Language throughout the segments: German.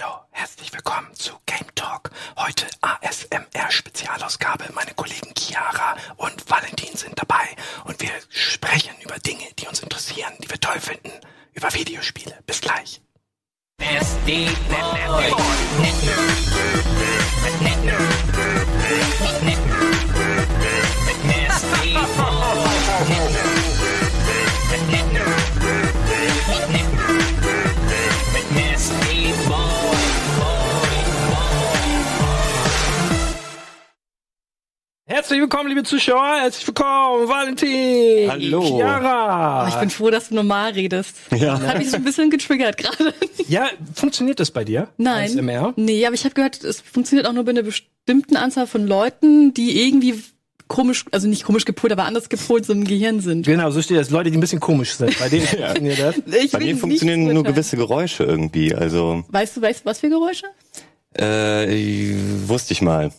Hallo, herzlich willkommen zu Game Talk. Heute ASMR-Spezialausgabe. Meine Kollegen Chiara und Valentin sind dabei und wir sprechen über Dinge, die uns interessieren, die wir toll finden, über Videospiele. Bis gleich. Herzlich willkommen, liebe Zuschauer. Herzlich willkommen, Valentin. Hallo. Chiara. Oh, ich bin froh, dass du normal redest. Ja. Das hat mich so ein bisschen getriggert gerade. ja, funktioniert das bei dir? Nein. ASMR? Nee, aber ich habe gehört, es funktioniert auch nur bei einer bestimmten Anzahl von Leuten, die irgendwie komisch, also nicht komisch gepolt, aber anders gepolt so im Gehirn sind. Genau, so steht das. Leute, die ein bisschen komisch sind. Bei denen funktioniert das. Ich Bei mir nicht funktionieren nur gewisse Geräusche irgendwie. Also Weißt du, weißt du, was für Geräusche? äh, wusste ich mal.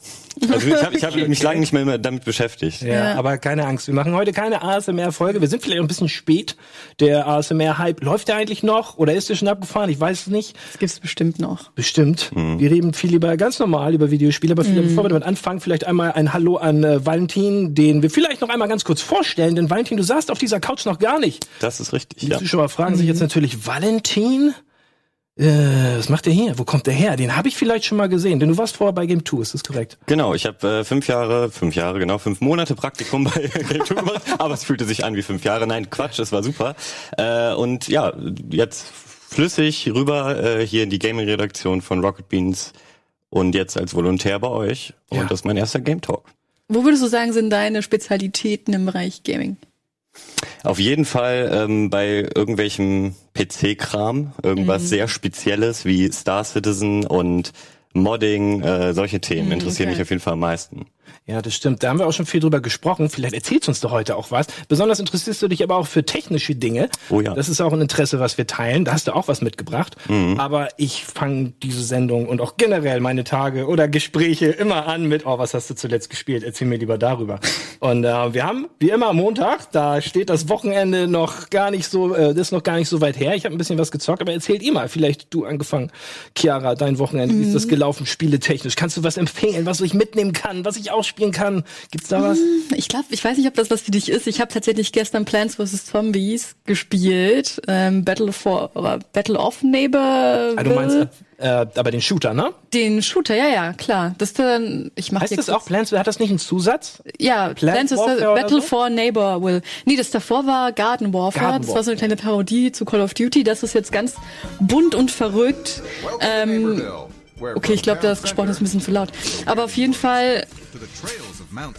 Also ich habe ich hab mich lange nicht mehr damit beschäftigt. Ja, Ja. aber keine Angst. Wir machen heute keine ASMR-Folge. Wir sind vielleicht ein bisschen spät. Der ASMR-Hype, läuft der eigentlich noch? Oder ist der schon abgefahren? Ich weiß es nicht. Das gibt's bestimmt noch. Bestimmt. Wir reden viel lieber ganz normal über Videospiele, aber viel, bevor wir damit anfangen, vielleicht einmal ein Hallo an äh, Valentin, den wir vielleicht noch einmal ganz kurz vorstellen. Denn Valentin, du saßt auf dieser Couch noch gar nicht. Das ist richtig. Die Ja. Zuschauer fragen sich jetzt natürlich, Valentin? Äh, was macht der hier? Wo kommt der her? Den habe ich vielleicht schon mal gesehen, denn du warst vorher bei Game 2, ist das korrekt? Genau, ich habe äh, fünf Jahre, fünf Jahre, genau, fünf Monate Praktikum bei Game 2 gemacht, aber es fühlte sich an wie fünf Jahre. Nein, Quatsch, es war super. Äh, und ja, jetzt flüssig rüber äh, hier in die Gaming-Redaktion von Rocket Beans und jetzt als Volontär bei euch. Und Ja. das ist mein erster Game Talk. Wo würdest du sagen, sind deine Spezialitäten im Bereich Gaming? Auf jeden Fall ähm, bei irgendwelchem PC-Kram, irgendwas sehr Spezielles wie Star Citizen und Modding, äh, solche Themen interessieren okay. mich auf jeden Fall am meisten. Ja, das stimmt. Da haben wir auch schon viel drüber gesprochen. Vielleicht erzählst du uns doch heute auch was. Besonders interessierst du dich aber auch für technische Dinge. Oh ja. Das ist auch ein Interesse, was wir teilen. Da hast du auch was mitgebracht. Mhm. Aber ich fange diese Sendung und auch generell meine Tage oder Gespräche immer an mit, oh, was hast du zuletzt gespielt? Erzähl mir lieber darüber. Und äh, wir haben, wie immer, am Montag, da steht das Wochenende noch gar nicht so, äh, das ist noch gar nicht so weit her. Ich habe ein bisschen was gezockt, aber erzählt ihr mal, vielleicht du angefangen, Chiara, dein Wochenende, wie ist Mhm. das gelaufen, spieletechnisch? Kannst du was empfehlen, was ich mitnehmen kann, was ich ausspielen kann? Gibt's da was? Ich glaube, ich weiß nicht, ob das was für dich ist. Ich habe tatsächlich gestern Plants vs. Zombies gespielt. Ähm, Battle for oder Battle of Neighbor. Ah, du meinst äh, aber den Shooter, ne? den Shooter, ja, ja, klar. Das ist dann, ich mache Heißt das auch Plants? Hat das nicht einen Zusatz? Ja, Plant Plants vs. Warfare oder Battle so? for Neighbor will. Nee, das davor war Garden Warfare. Garden das war so eine kleine Parodie zu Call of Duty. Das ist jetzt ganz bunt und verrückt. Ähm, okay, ich glaube, das gesprochen ist ein bisschen zu laut. Aber auf jeden Fall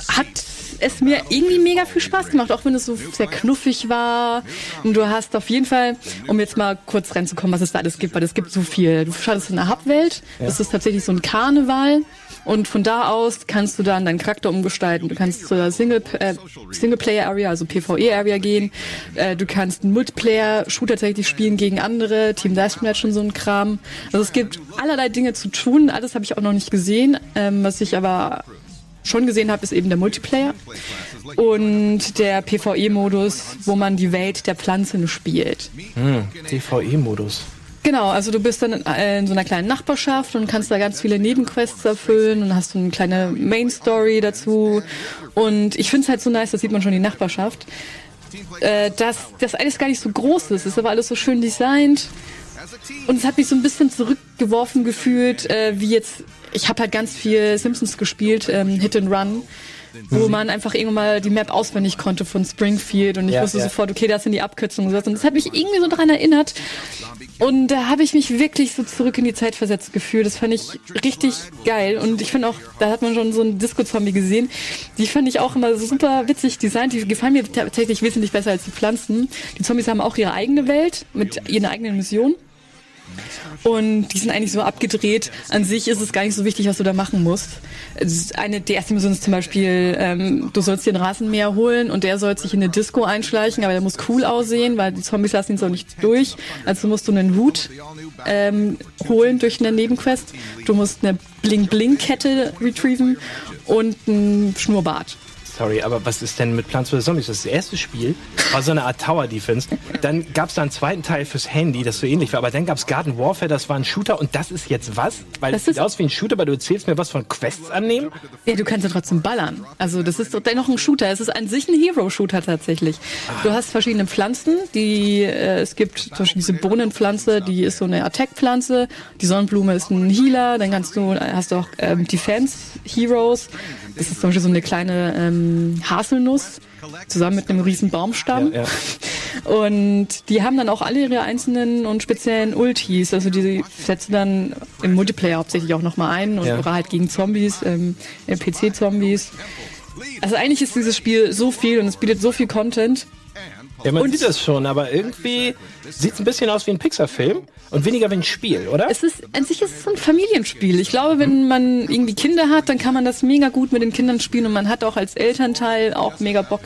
hat es mir irgendwie mega viel Spaß gemacht, auch wenn es so sehr knuffig war. Und du hast auf jeden Fall, um jetzt mal kurz reinzukommen, was es da alles gibt, weil es gibt so viel. Du startest in der Hubwelt, das ist tatsächlich so ein Karneval. Und von da aus kannst du dann deinen Charakter umgestalten. Du kannst zur Single, äh, Singleplayer-Area, also PvE-Area gehen. Äh, du kannst einen Multiplayer-Shooter tatsächlich spielen gegen andere, Team Deathmatch und so ein Kram. Also es gibt allerlei Dinge zu tun. Alles habe ich auch noch nicht gesehen. Ähm, was ich aber schon gesehen habe, ist eben der Multiplayer und der PvE-Modus, wo man die Welt der Pflanzen spielt. TVE-Modus. Genau, also du bist dann in, äh, in so einer kleinen Nachbarschaft und kannst da ganz viele Nebenquests erfüllen und hast so eine kleine Main-Story dazu. Und ich finde es halt so nice, das sieht man schon die Nachbarschaft, äh, dass das alles gar nicht so groß ist. Ist aber alles so schön designt. Und es hat mich so ein bisschen zurückgeworfen gefühlt, äh, wie jetzt, ich habe halt ganz viel Simpsons gespielt, ähm, Hit and Run, wo man einfach irgendwann mal die Map auswendig konnte von Springfield und ich Ja, wusste ja. sofort, okay, das sind die Abkürzungen und so. Und das hat mich irgendwie so daran erinnert. Und da habe ich mich wirklich so zurück in die Zeit versetzt gefühlt. Das fand ich richtig geil. Und ich finde auch, da hat man schon so einen Disco-Zombie gesehen. Die fand ich auch immer super witzig designt. Die gefallen mir tatsächlich wesentlich besser als die Pflanzen. Die Zombies haben auch ihre eigene Welt mit ihren eigenen Missionen. Und die sind eigentlich so abgedreht. An sich ist es gar nicht so wichtig, was du da machen musst. Eine, die erste Mission ist zum Beispiel, ähm, du sollst dir einen Rasenmäher holen und der soll sich in eine Disco einschleichen, aber der muss cool aussehen, weil die Zombies lassen ihn so nicht durch. Also musst du einen Hut ähm, holen durch eine Nebenquest. Du musst eine Bling-Bling-Kette retrieven und ein Schnurrbart. Sorry, aber was ist denn mit Plants vs. Zombies? Das, erste Spiel war so eine Art Tower Defense. Dann gab es da einen zweiten Teil fürs Handy, das so ähnlich war. Aber dann gab es Garden Warfare, das war ein Shooter. Und das ist jetzt was? Weil Das es sieht aus wie ein Shooter, aber du erzählst mir was von Quests annehmen. Ja, du kannst ja trotzdem ballern. Also das ist doch dennoch ein Shooter. Es ist an sich ein Hero-Shooter tatsächlich. Du hast verschiedene Pflanzen, die äh, es gibt zum Beispiel diese Bohnenpflanze, die ist so eine Attack-Pflanze. Die Sonnenblume ist ein Healer. Dann kannst du hast du auch ähm, Defense-Heroes. Das ist zum Beispiel so eine kleine ähm, Haselnuss zusammen mit einem riesen Baumstamm. Ja, ja. Und die haben dann auch alle ihre einzelnen und speziellen Ultis. Also die setzen dann im Multiplayer hauptsächlich auch nochmal ein und Ja. oder halt gegen Zombies, ähm, PC-Zombies. Also eigentlich ist dieses Spiel so viel und es bietet so viel Content. Ja, man Und- sieht das schon, aber irgendwie sieht es ein bisschen aus wie ein Pixar-Film und weniger wie ein Spiel, oder? Es ist, an sich ist es ein Familienspiel. Ich glaube, wenn man irgendwie Kinder hat, dann kann man das mega gut mit den Kindern spielen und man hat auch als Elternteil auch mega Bock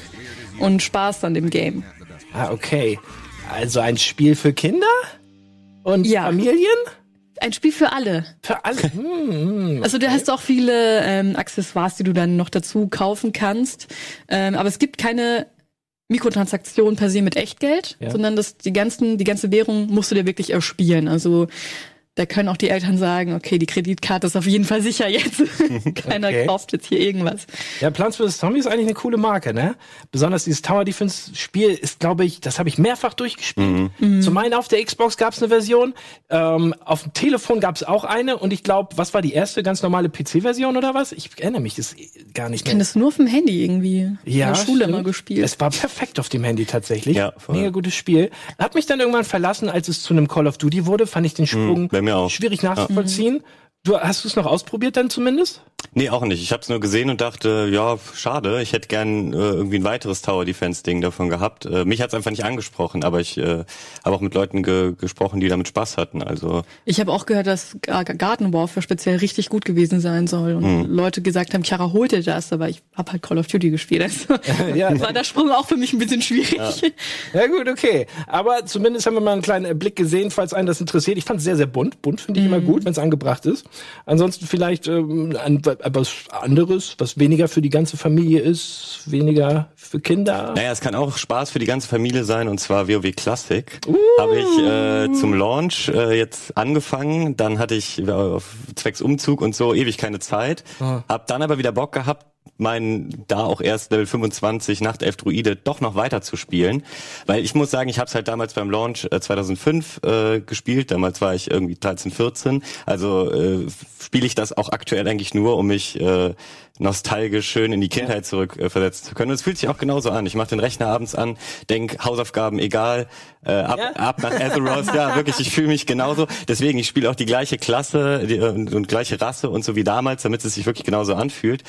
und Spaß an dem Game. ah, okay. Also ein Spiel für Kinder? Und Ja. Familien? Ein Spiel für alle. Für alle. Hm, Also du hast auch viele ähm, Accessoires, die du dann noch dazu kaufen kannst. Ähm, aber es gibt keine Mikrotransaktionen per se mit Echtgeld, Ja. sondern das, die, ganzen, die ganze Währung musst du dir wirklich erspielen. Also da können auch die Eltern sagen, okay, die Kreditkarte ist auf jeden Fall sicher jetzt. Keiner Okay. kauft jetzt hier irgendwas. Ja, Plants vs. Zombies ist eigentlich eine coole Marke, ne? Besonders dieses Tower Defense Spiel ist, glaube ich, das habe ich mehrfach durchgespielt. Mhm. Zum einen auf der Xbox gab es eine Version, ähm, auf dem Telefon gab es auch eine und ich glaube, was war die erste ganz normale PC-Version oder was? Ich erinnere mich das gar nicht Ich kenne mehr. das nur auf dem Handy irgendwie. In der Schule stimmt. mal gespielt. Es war perfekt auf dem Handy tatsächlich. Ja, voll. Mega gutes Spiel. Hat mich dann irgendwann verlassen, als es zu einem Call of Duty wurde, fand ich den Sprung bei mir auch. schwierig nachzuvollziehen. Du hast du es noch ausprobiert dann zumindest? Nee, auch nicht. Ich habe es nur gesehen und dachte, ja, schade. Ich hätte gern äh, irgendwie ein weiteres Tower Defense Ding davon gehabt. Äh, mich hat's einfach nicht angesprochen, aber ich äh, habe auch mit Leuten ge gesprochen, die damit Spaß hatten. Also Ich habe auch gehört, dass Ga- Garden Warfare speziell richtig gut gewesen sein soll und Hm. Leute gesagt haben, Chiara holt dir das, aber ich habe halt Call of Duty gespielt. Also Ja. war der Sprung auch für mich ein bisschen schwierig. Ja gut, okay. Aber zumindest haben wir mal einen kleinen Blick gesehen, falls einen das interessiert. Ich fand es sehr, sehr bunt. Bunt finde ich immer gut, wenn es angebracht ist. Ansonsten vielleicht ähm, etwas anderes, was weniger für die ganze Familie ist, weniger für Kinder. Naja, es kann auch Spaß für die ganze Familie sein und zwar WoW Classic. Habe ich äh, zum Launch äh, jetzt angefangen, dann hatte ich äh, auf zwecks Umzug und so ewig keine Zeit. Hab dann aber wieder Bock gehabt, meinen da auch erst Level 25 Nachtelf Druide doch noch weiter zu spielen, weil ich muss sagen, ich habe es halt damals beim Launch äh, 2005 äh, gespielt, damals war ich irgendwie 13, 14, also äh, spiele ich das auch aktuell eigentlich nur, um mich äh, nostalgisch schön in die Kindheit zurück äh, versetzen zu können. Und es fühlt sich auch genauso an. Ich mache den Rechner abends an, denk Hausaufgaben egal, äh, ab, Ja? ab nach Azeroth. ja, wirklich, ich fühle mich genauso. Deswegen, ich spiele auch die gleiche Klasse die, und, und gleiche Rasse und so wie damals, damit es sich wirklich genauso anfühlt.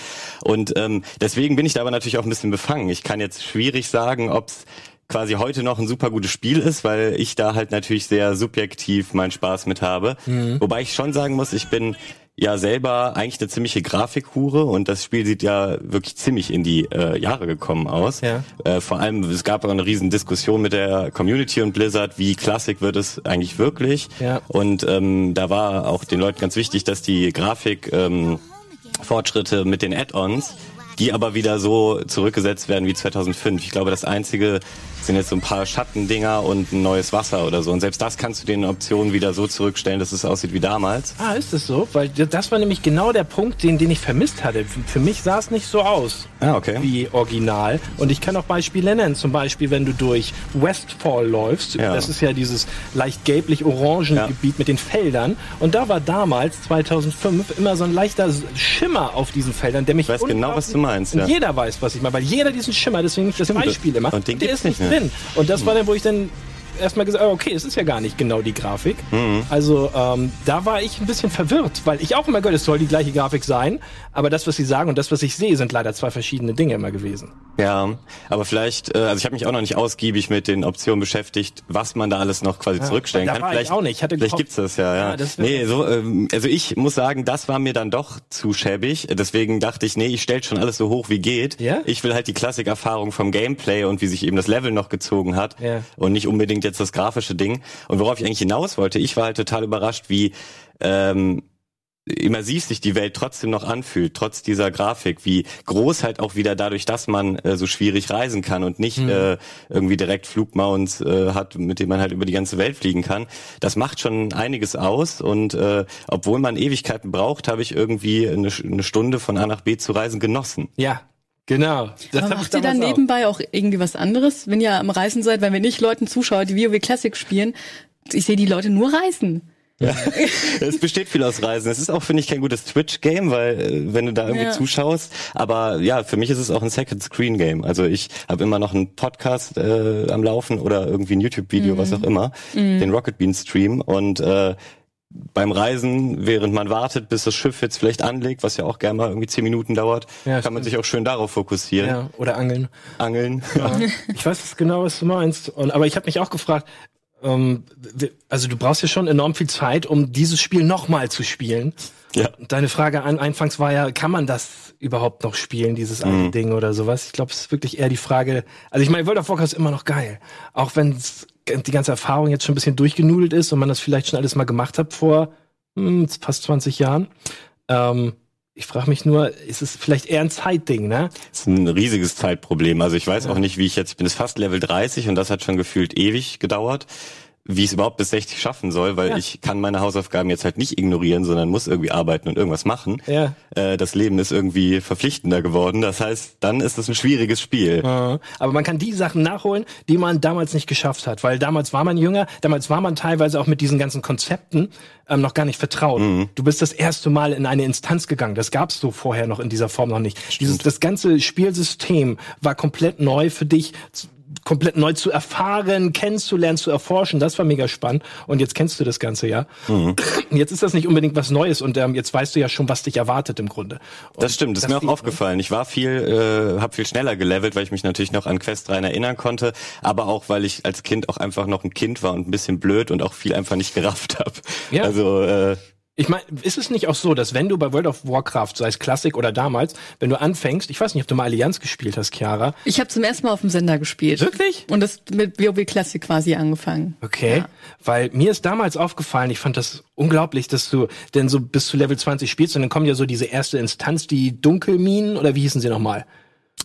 Und ähm, deswegen bin ich da aber natürlich auch ein bisschen befangen. Ich kann jetzt schwierig sagen, ob's quasi heute noch ein super gutes Spiel ist, weil ich da halt natürlich sehr subjektiv meinen Spaß mit habe. Wobei ich schon sagen muss, ich bin ja selber eigentlich eine ziemliche Grafikhure und das Spiel sieht ja wirklich ziemlich in die äh, Jahre gekommen aus. Ja. Äh, vor allem, es gab auch eine riesen Diskussion mit der Community und Blizzard, wie klassik wird es eigentlich wirklich. Ja. Und ähm, da war auch den Leuten ganz wichtig, dass die Grafik ähm, Fortschritte mit den Add-ons, die aber wieder so zurückgesetzt werden wie 2005. Ich glaube, das einzige sind jetzt so ein paar Schattendinger und ein neues Wasser oder so. Und selbst das kannst du den Optionen wieder so zurückstellen, dass es aussieht wie damals. Ah, ist das so? Weil das war nämlich genau der Punkt, den, den ich vermisst hatte. Für, mich sah es nicht so aus Ah, okay. wie original. Und ich kann auch Beispiele nennen. Zum Beispiel, wenn du durch Westfall läufst. Ja. Das ist ja dieses leicht gelblich-orangen Ja. Gebiet mit den Feldern. Und da war damals, 2005, immer so ein leichter Schimmer auf diesen Feldern, der mich Ich weiß genau, was du meinst, Und ja. jeder weiß, was ich meine, weil jeder diesen Schimmer, deswegen nicht das. Beispiel immer. Und den der ist nicht nicht mehr. Drin. Und das war dann, wo ich dann erstmal gesagt, oh, okay, es ist ja gar nicht genau die Grafik. Mhm. Also ähm, da war ich ein bisschen verwirrt, weil ich auch immer gehört, es soll die gleiche Grafik sein, aber das, was sie sagen und das, was ich sehe, sind leider zwei verschiedene Dinge immer gewesen. Ja, aber vielleicht, äh, also ich habe mich auch noch nicht ausgiebig mit den Optionen beschäftigt, was man da alles noch quasi zurückstellen da kann. vielleicht auch nicht. Vielleicht gehofft- gibt's das ja, ja. Ja, das nee, so, ähm, also ich muss sagen, das war mir dann doch zu schäbig. Deswegen dachte ich, nee, ich stell schon alles so hoch wie geht. Ja? Ich will halt die Klassikerfahrung vom Gameplay und wie sich eben das Level noch gezogen hat Ja. und nicht unbedingt jetzt das grafische Ding. Und worauf ich eigentlich hinaus wollte, ich war halt total überrascht, wie ähm, immersiv sich die Welt trotzdem noch anfühlt, trotz dieser Grafik, wie groß halt auch wieder dadurch, dass man äh, so schwierig reisen kann und nicht mhm. äh, irgendwie direkt Flugmounts äh, hat, mit dem man halt über die ganze Welt fliegen kann. Das macht schon einiges aus und äh, obwohl man Ewigkeiten braucht, habe ich irgendwie eine, eine Stunde von A nach B zu reisen genossen. Ja, Genau. Das Aber macht ihr dann nebenbei auch. auch irgendwie was anderes, wenn ihr am Reisen seid? Weil wenn ich Leuten zuschaue, die WoW Classic spielen, ich sehe die Leute nur reisen. Ja, es besteht viel aus Reisen. Es ist auch, finde ich, kein gutes Twitch-Game, weil äh, wenn du da irgendwie ja. zuschaust, aber ja, für mich ist es auch ein Second-Screen-Game. Also ich habe immer noch einen Podcast äh, am Laufen oder irgendwie ein YouTube-Video, mhm. was auch immer, mhm. den Rocket Bean Stream und äh, beim Reisen, während man wartet, bis das Schiff jetzt vielleicht anlegt, was ja auch gerne mal irgendwie zehn Minuten dauert, ja, kann stimmt. man sich auch schön darauf fokussieren. Ja, oder angeln. Angeln. Ja. ich weiß genau, was du meinst. Und, aber ich habe mich auch gefragt, ähm, also du brauchst ja schon enorm viel Zeit, um dieses Spiel nochmal zu spielen. Ja. Deine Frage an anfangs war ja, kann man das überhaupt noch spielen, dieses mhm. alte Ding oder sowas? Ich glaube, es ist wirklich eher die Frage. Also ich meine, World of Warcraft ist immer noch geil, auch wenn die ganze Erfahrung jetzt schon ein bisschen durchgenudelt ist und man das vielleicht schon alles mal gemacht hat vor hm, fast 20 Jahren. Ähm, ich frage mich nur, ist es vielleicht eher ein Zeitding, ne? Das ist ein riesiges Zeitproblem. Also ich weiß ja. auch nicht, wie ich jetzt, ich bin jetzt fast Level 30 und das hat schon gefühlt ewig gedauert wie ich es überhaupt bis 60 schaffen soll, weil ja. ich kann meine Hausaufgaben jetzt halt nicht ignorieren, sondern muss irgendwie arbeiten und irgendwas machen. Ja. Äh, das Leben ist irgendwie verpflichtender geworden. Das heißt, dann ist es ein schwieriges Spiel. Aber man kann die Sachen nachholen, die man damals nicht geschafft hat, weil damals war man jünger, damals war man teilweise auch mit diesen ganzen Konzepten ähm, noch gar nicht vertraut. Mhm. Du bist das erste Mal in eine Instanz gegangen. Das gab's so vorher noch in dieser Form noch nicht. Dieses, das ganze Spielsystem war komplett neu für dich komplett neu zu erfahren, kennenzulernen, zu erforschen. Das war mega spannend. Und jetzt kennst du das Ganze ja. Mhm. Jetzt ist das nicht unbedingt was Neues und ähm, jetzt weißt du ja schon, was dich erwartet im Grunde. Und das stimmt, das ist mir auch ne? aufgefallen. Ich war viel, äh, habe viel schneller gelevelt, weil ich mich natürlich noch an Quest 3 erinnern konnte, aber auch, weil ich als Kind auch einfach noch ein Kind war und ein bisschen blöd und auch viel einfach nicht gerafft habe. Ja. Also äh, ich meine, ist es nicht auch so, dass wenn du bei World of Warcraft, sei es Klassik oder damals, wenn du anfängst, ich weiß nicht, ob du mal Allianz gespielt hast, Chiara. Ich habe zum ersten Mal auf dem Sender gespielt. Wirklich? Und das mit WoW Classic quasi angefangen. Okay, ja. weil mir ist damals aufgefallen, ich fand das unglaublich, dass du denn so bis zu Level 20 spielst und dann kommt ja so diese erste Instanz, die Dunkelminen oder wie hießen sie nochmal?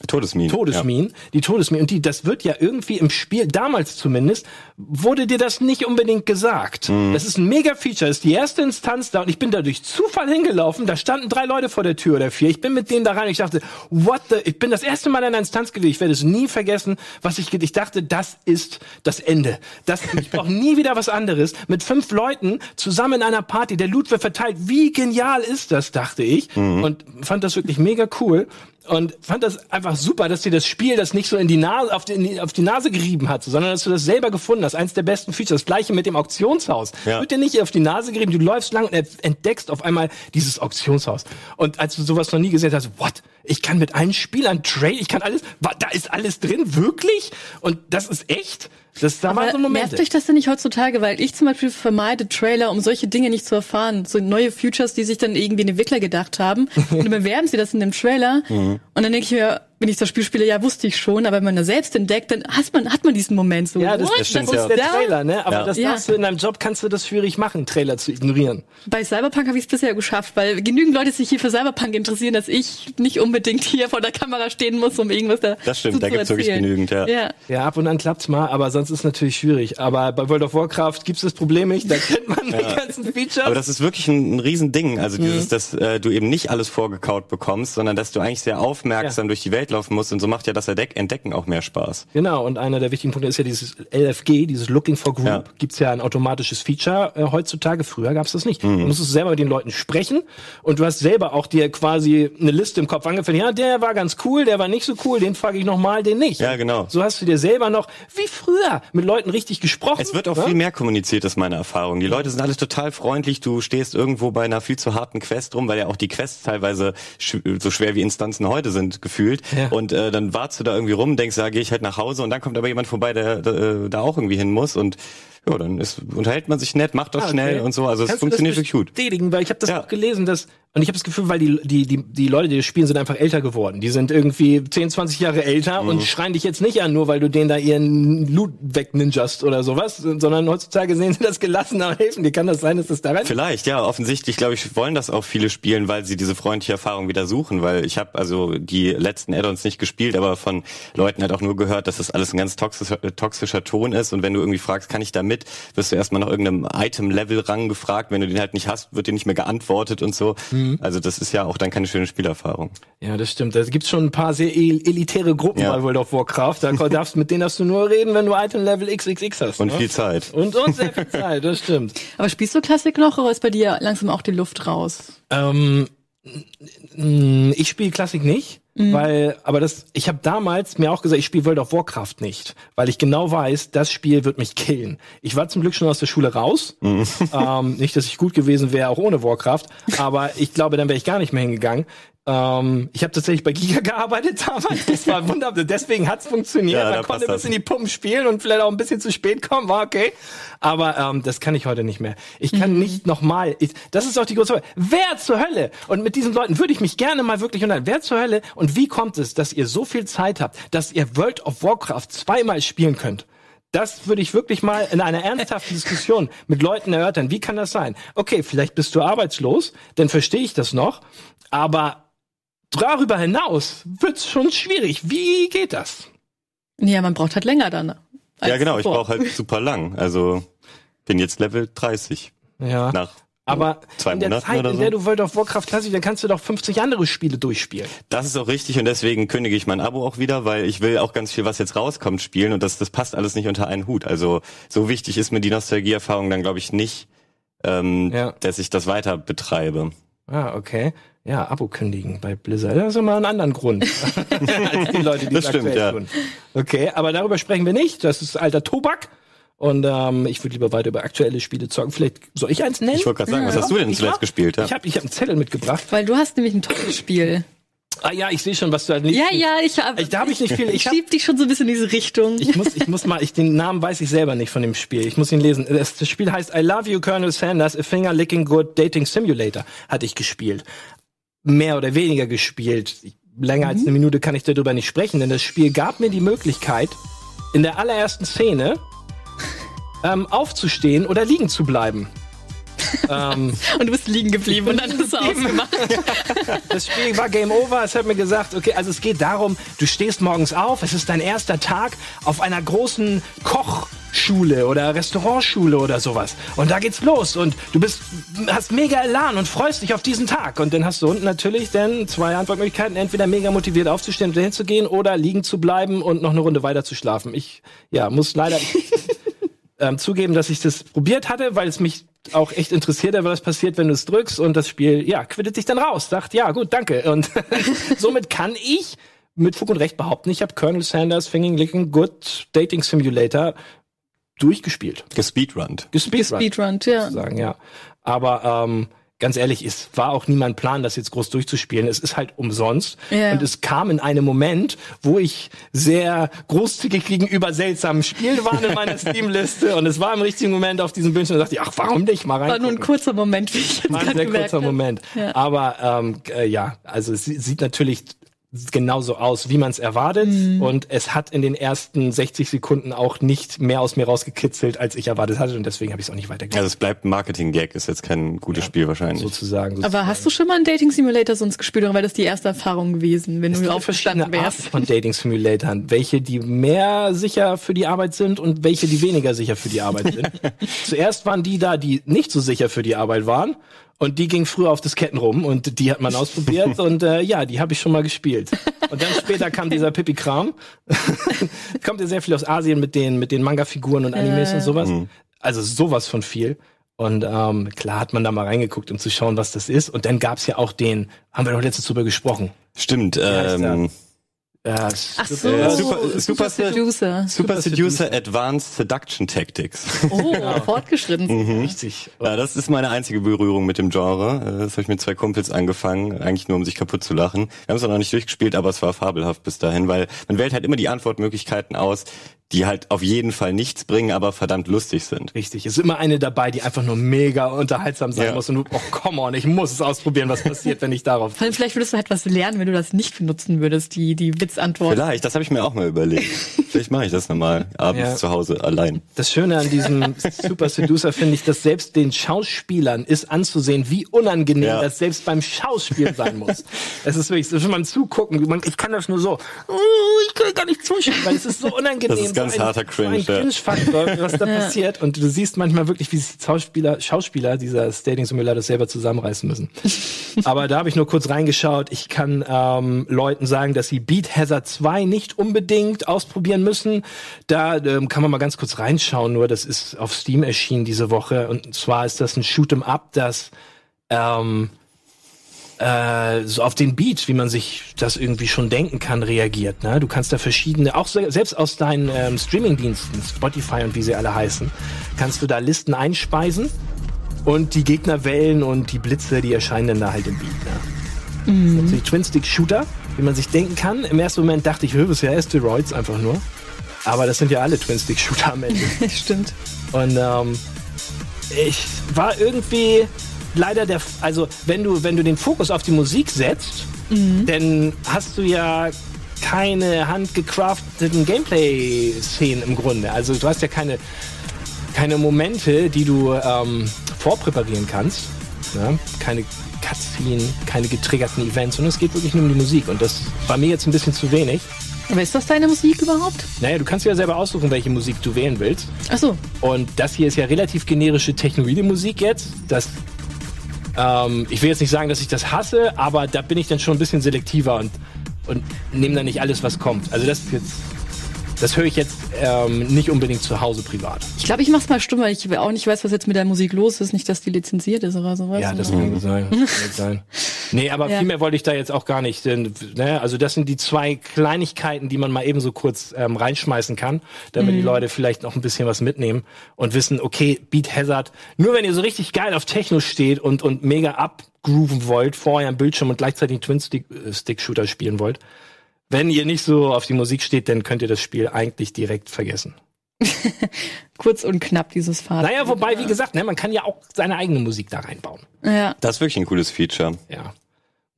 Todesminen. Todesminen, ja. die Todesminen. Und die, das wird ja irgendwie im Spiel, damals zumindest, wurde dir das nicht unbedingt gesagt. Mhm. Das ist ein mega Feature, das ist die erste Instanz da und ich bin da durch Zufall hingelaufen, da standen drei Leute vor der Tür oder vier. Ich bin mit denen da rein ich dachte, what the, ich bin das erste Mal in einer Instanz gewesen, ich werde es nie vergessen, was ich, ich dachte, das ist das Ende. Das, ich brauche nie wieder was anderes. Mit fünf Leuten zusammen in einer Party, der Loot wird verteilt. Wie genial ist das, dachte ich. Mhm. Und fand das wirklich mega cool und fand das einfach super, dass dir das Spiel das nicht so in die Nase, auf die, auf die Nase gerieben hat, sondern dass du das selber gefunden hast. Eins der besten Features. Das gleiche mit dem Auktionshaus. Ja. Wird dir nicht auf die Nase gerieben, du läufst lang und entdeckst auf einmal dieses Auktionshaus. Und als du sowas noch nie gesehen hast, what? Ich kann mit allen Spielern trade, ich kann alles, da ist alles drin, wirklich? Und das ist echt? Das da war so ein Moment. Nervt euch das denn nicht heutzutage? Weil ich zum Beispiel vermeide Trailer, um solche Dinge nicht zu erfahren. So neue Futures, die sich dann irgendwie ein Entwickler gedacht haben. und dann bewerben sie das in dem Trailer. Mhm. Und dann denke ich mir, wenn ich das Spiel spiele, ja, wusste ich schon, aber wenn man das selbst entdeckt, dann hat man, hat man diesen Moment so. Ja, das, das, stimmt, das ist ja. der Trailer, ne? Aber ja. das darfst du in deinem Job, kannst du das schwierig machen, Trailer zu ignorieren. Bei Cyberpunk habe ich es bisher geschafft, weil genügend Leute sich hier für Cyberpunk interessieren, dass ich nicht unbedingt hier vor der Kamera stehen muss, um irgendwas da Das stimmt, da gibt's wirklich genügend, ja. ja. Ja, ab und an klappt's mal, aber sonst ist es natürlich schwierig. Aber bei World of Warcraft gibt's das Problem nicht, da kennt man ja. die ganzen Features. Aber das ist wirklich ein, ein Riesending, also mhm. dieses, dass äh, du eben nicht alles vorgekaut bekommst, sondern dass du eigentlich sehr aufmerksam durch die Welt laufen musst und so macht ja das Entdecken auch mehr Spaß. Genau, und einer der wichtigen Punkte ist ja dieses LFG, dieses Looking for Group. Ja. Gibt's ja ein automatisches Feature äh, heutzutage. Früher gab's das nicht. Mhm. Du musstest selber mit den Leuten sprechen und du hast selber auch dir quasi eine Liste im Kopf angefangen. Ja, der war ganz cool, der war nicht so cool, den frage ich nochmal, den nicht. Ja, genau. So hast du dir selber noch, wie früher, mit Leuten richtig gesprochen. Es wird auch ja? viel mehr kommuniziert, ist meine Erfahrung. Die Leute sind alles total freundlich. Du stehst irgendwo bei einer viel zu harten Quest rum, weil ja auch die Quests teilweise so schwer wie Instanzen heute sind, gefühlt. Ja. Und äh, dann wartest du da irgendwie rum, denkst, da gehe ich halt nach Hause und dann kommt aber jemand vorbei, der, der da auch irgendwie hin muss. Und ja, dann ist, unterhält man sich nett, macht das Ah, okay. schnell und so. Also es funktioniert wirklich gut. bestätigen, weil ich habe das Ja. auch gelesen, dass und ich habe das Gefühl, weil die, die die die Leute, die das spielen, sind einfach älter geworden. Die sind irgendwie 10, 20 Jahre älter Mhm. und schreien dich jetzt nicht an, nur weil du denen da ihren Loot wegninjast oder sowas, sondern heutzutage sehen sie das gelassen und helfen. dir. kann das sein, dass das daran Vielleicht, ja, offensichtlich, glaube ich, wollen das auch viele spielen, weil sie diese freundliche Erfahrung wieder suchen, weil ich habe also die letzten Add-ons nicht gespielt, aber von Leuten halt auch nur gehört, dass das alles ein ganz toxischer, toxischer Ton ist und wenn du irgendwie fragst, kann ich da mit, wirst du erstmal nach irgendeinem Item-Level-Rang gefragt, wenn du den halt nicht hast, wird dir nicht mehr geantwortet und so. Also das ist ja auch dann keine schöne Spielerfahrung. Ja, das stimmt. Da gibt's schon ein paar sehr el elitäre Gruppen Ja. bei World of Warcraft. Da darfst mit denen darfst du nur reden, wenn du Item Level XXX hast. Und ne? viel Zeit. und, und sehr viel Zeit, das stimmt. Aber spielst du Klassik noch oder ist bei dir langsam auch die Luft raus? Ähm, ich spiele Klassik nicht, Mhm. weil, aber das, ich habe damals mir auch gesagt, ich spiele World of Warcraft nicht, weil ich genau weiß, das Spiel wird mich killen. Ich war zum Glück schon aus der Schule raus. Mhm. Ähm, nicht, dass ich gut gewesen wäre, auch ohne Warcraft, aber ich glaube, dann wäre ich gar nicht mehr hingegangen. Ähm, ich habe tatsächlich bei Giga gearbeitet damals. Das war wunderbar. Deswegen hat's funktioniert. Ja, da Man konnte das. bis in die Pumpen spielen und vielleicht auch ein bisschen zu spät kommen, war okay. Aber ähm, das kann ich heute nicht mehr. Ich kann nicht nochmal. Das ist auch die große Frage. Wer zur Hölle? Und mit diesen Leuten würde ich mich gerne mal wirklich unterhalten. Wer zur Hölle? Und wie kommt es, dass ihr so viel Zeit habt, dass ihr World of Warcraft zweimal spielen könnt? Das würde ich wirklich mal in einer ernsthaften Diskussion mit Leuten erörtern. Wie kann das sein? Okay, vielleicht bist du arbeitslos, dann verstehe ich das noch. Aber darüber hinaus wird's schon schwierig. Wie geht das? Ja, man braucht halt länger dann. als Ja, genau, ich brauche halt super lang. Also bin jetzt Level 30 Ja. nach Aber zwei in der Monaten Zeit, oder in so. der du World of Warcraft klassisch, dann kannst du doch 50 andere Spiele durchspielen. Das ist auch richtig und deswegen kündige ich mein Abo auch wieder, weil ich will auch ganz viel, was jetzt rauskommt, spielen und das, das passt alles nicht unter einen Hut. Also so wichtig ist mir die Nostalgieerfahrung dann, glaube ich, nicht, ähm, Ja. dass ich das weiter betreibe. Ah, okay. Ja, Abo kündigen bei Blizzard. Das ist immer einen anderen Grund als die Leute, die Das stimmt, aktuell ja. tun. Okay, aber darüber sprechen wir nicht. Das ist alter Tobak. Und ähm, ich würde lieber weiter über aktuelle Spiele zocken. Vielleicht soll ich eins nennen? Ich wollte gerade sagen, was hast du denn Ich zuletzt hab- gespielt? Ja? Ich habe ich hab einen Zettel mitgebracht. Weil du hast nämlich ein tolles Spiel. Ah ja, ich sehe schon, was du halt nicht. Ja, ja, ich hab, Ich- da hab ich nicht viel. Ich hab- schieb dich schon so ein bisschen in diese Richtung. Ich muss, ich muss mal, ich, den Namen weiß ich selber nicht von dem Spiel. Ich muss ihn lesen. Das, das Spiel heißt I Love You, Colonel Sanders, A Finger Licking Good Dating Simulator. Hatte ich gespielt. Mehr oder weniger gespielt. Länger als eine Minute kann ich darüber nicht sprechen, denn das Spiel gab mir die Möglichkeit, in der allerersten Szene ähm, aufzustehen oder liegen zu bleiben. Ähm, Und du bist liegen geblieben und dann hast du ausgemacht. das Spiel war Game Over. Es hat mir gesagt, okay, also es geht darum, du stehst morgens auf, es ist dein erster Tag auf einer großen Kochschule oder Restaurantschule oder sowas. Und da geht's los und du bist, hast mega Elan und freust dich auf diesen Tag. Und dann hast du unten natürlich dann zwei Antwortmöglichkeiten, entweder mega motiviert aufzustehen und dahin zu gehen oder liegen zu bleiben und noch eine Runde weiter zu schlafen. Ich, ja, muss leider ähm, zugeben, dass ich das probiert hatte, weil es mich auch echt interessiert was passiert, wenn du es drückst und das Spiel, ja, quittet sich dann raus. Sagt, ja, gut, danke. Und somit kann ich mit Fug und Recht behaupten, ich habe Colonel Sanders Finging Licking Good Dating Simulator durchgespielt. Gespeedrunnt. Gespeedrun, Speedrun, ja. sagen, ja. Aber ähm, ganz ehrlich, es war auch nie mein Plan, das jetzt groß durchzuspielen. Es ist halt umsonst. Ja. Und es kam in einem Moment, wo ich sehr großzügig gegenüber seltsamen Spielen war in meiner Steam-Liste. Und es war im richtigen Moment auf diesem Bildschirm und dachte ich, ach, warum nicht mal rein? War nur ein kurzer Moment, wie ich jetzt War ein sehr kurzer habe. Moment. Ja. Aber ähm, äh, ja, also es sieht natürlich genauso aus, wie man es erwartet. Mhm. Und es hat in den ersten 60 Sekunden auch nicht mehr aus mir rausgekitzelt, als ich erwartet hatte. Und deswegen habe ich es auch nicht weitergegeben. Also es bleibt ein Marketing-Gag, ist jetzt kein gutes Spiel wahrscheinlich. sozusagen. Aber hast du schon mal einen Dating Simulator sonst gespielt oder wäre das die erste Erfahrung gewesen, wenn Es du gibt aufgestanden verschiedene Arten wärst? von Dating Simulatoren, welche die mehr sicher für die Arbeit sind und welche die weniger sicher für die Arbeit sind. Zuerst waren die da, die nicht so sicher für die Arbeit waren und die gingen früher auf Disketten rum und die hat man ausprobiert und äh, ja, die habe ich schon mal gespielt. Und dann später kam dieser Pipi-Kram. Kommt ja sehr viel aus Asien mit den mit den Manga-Figuren und Animes und sowas. Also sowas von viel. Und ähm, klar hat man da mal reingeguckt, um zu schauen, was das ist. Und dann gab's ja auch den, haben wir doch letztens drüber gesprochen. Stimmt. Ähm, Äh, Ach so, Äh, Super- Super- Seducer. Super Seducer Advanced Seduction Tactics. Oh, fortgeschritten. Mhm. Richtig. Ja, das ist meine einzige Berührung mit dem Genre. Äh, Das habe ich mit zwei Kumpels angefangen, eigentlich nur um sich kaputt zu lachen. Wir haben es auch noch nicht durchgespielt, aber es war fabelhaft bis dahin, weil man wählt halt immer die Antwortmöglichkeiten aus, die halt auf jeden Fall nichts bringen, aber verdammt lustig sind. Richtig. Es ist immer eine dabei, die einfach nur mega unterhaltsam sein ja. muss und du, oh, come on, ich muss es ausprobieren, was passiert, wenn ich darauf. Vielleicht würdest du etwas lernen, wenn du das nicht benutzen würdest, die, die Witzantwort. Vielleicht, das habe ich mir auch mal überlegt. vielleicht mache ich das nochmal abends ja. zu Hause allein. Das Schöne an diesem Super Seducer finde ich, dass selbst den Schauspielern ist anzusehen, wie unangenehm ja. das selbst beim Schauspiel sein muss. es ist wirklich, so, wenn man zugucken, man, ich kann das nur so, oh, ich kann gar nicht zuschauen, weil es ist so unangenehm ganz so harter Cringe. So ein Cringe-Faktor, was da passiert. Und du siehst manchmal wirklich, wie sich Schauspieler, Schauspieler dieser Stating Simulator selber zusammenreißen müssen. Aber da habe ich nur kurz reingeschaut. Ich kann ähm, Leuten sagen, dass sie Beat Hazard 2 nicht unbedingt ausprobieren müssen. Da ähm, kann man mal ganz kurz reinschauen. Nur das ist auf Steam erschienen diese Woche. Und zwar ist das ein Shoot'em Up, das ähm, äh, so auf den Beat, wie man sich das irgendwie schon denken kann, reagiert. Ne? Du kannst da verschiedene, auch selbst aus deinen ähm, Streamingdiensten, Spotify und wie sie alle heißen, kannst du da Listen einspeisen und die Gegner wählen und die Blitze, die erscheinen dann da halt im Beat. Ne? Mhm. Also Twin-Stick-Shooter, wie man sich denken kann. Im ersten Moment dachte ich, das ist ja Asteroids einfach nur. Aber das sind ja alle Twin-Stick-Shooter am Ende. Stimmt. Und ähm, ich war irgendwie leider der, also wenn du, wenn du den Fokus auf die Musik setzt, mhm. dann hast du ja keine handgecrafteten Gameplay-Szenen im Grunde. Also du hast ja keine, keine Momente, die du ähm, vorpräparieren kannst. Ne? Keine Cutscene, keine getriggerten Events, sondern es geht wirklich nur um die Musik. Und das war mir jetzt ein bisschen zu wenig. Aber ist das deine Musik überhaupt? Naja, du kannst ja selber aussuchen, welche Musik du wählen willst. Ach so. Und das hier ist ja relativ generische Technoide-Musik jetzt. Das ähm, ich will jetzt nicht sagen, dass ich das hasse, aber da bin ich dann schon ein bisschen selektiver und, und nehme dann nicht alles, was kommt. Also das ist jetzt das höre ich jetzt ähm, nicht unbedingt zu Hause privat. Ich glaube, ich mache es mal stumm, weil ich auch nicht weiß, was jetzt mit der Musik los ist. Nicht, dass die lizenziert ist oder sowas. Ja, das kann gut sein. Das kann sein. Nee, aber ja. viel mehr wollte ich da jetzt auch gar nicht. Denn, ne, also das sind die zwei Kleinigkeiten, die man mal eben so kurz ähm, reinschmeißen kann, damit mhm. die Leute vielleicht noch ein bisschen was mitnehmen und wissen, okay, Beat Hazard, nur wenn ihr so richtig geil auf Techno steht und, und mega abgrooven wollt vor eurem Bildschirm und gleichzeitig einen Twin-Stick-Shooter spielen wollt, wenn ihr nicht so auf die Musik steht, dann könnt ihr das Spiel eigentlich direkt vergessen. Kurz und knapp dieses Fahrrad. Naja, wobei, wie gesagt, ne, man kann ja auch seine eigene Musik da reinbauen. Ja. Das ist wirklich ein cooles Feature. Ja.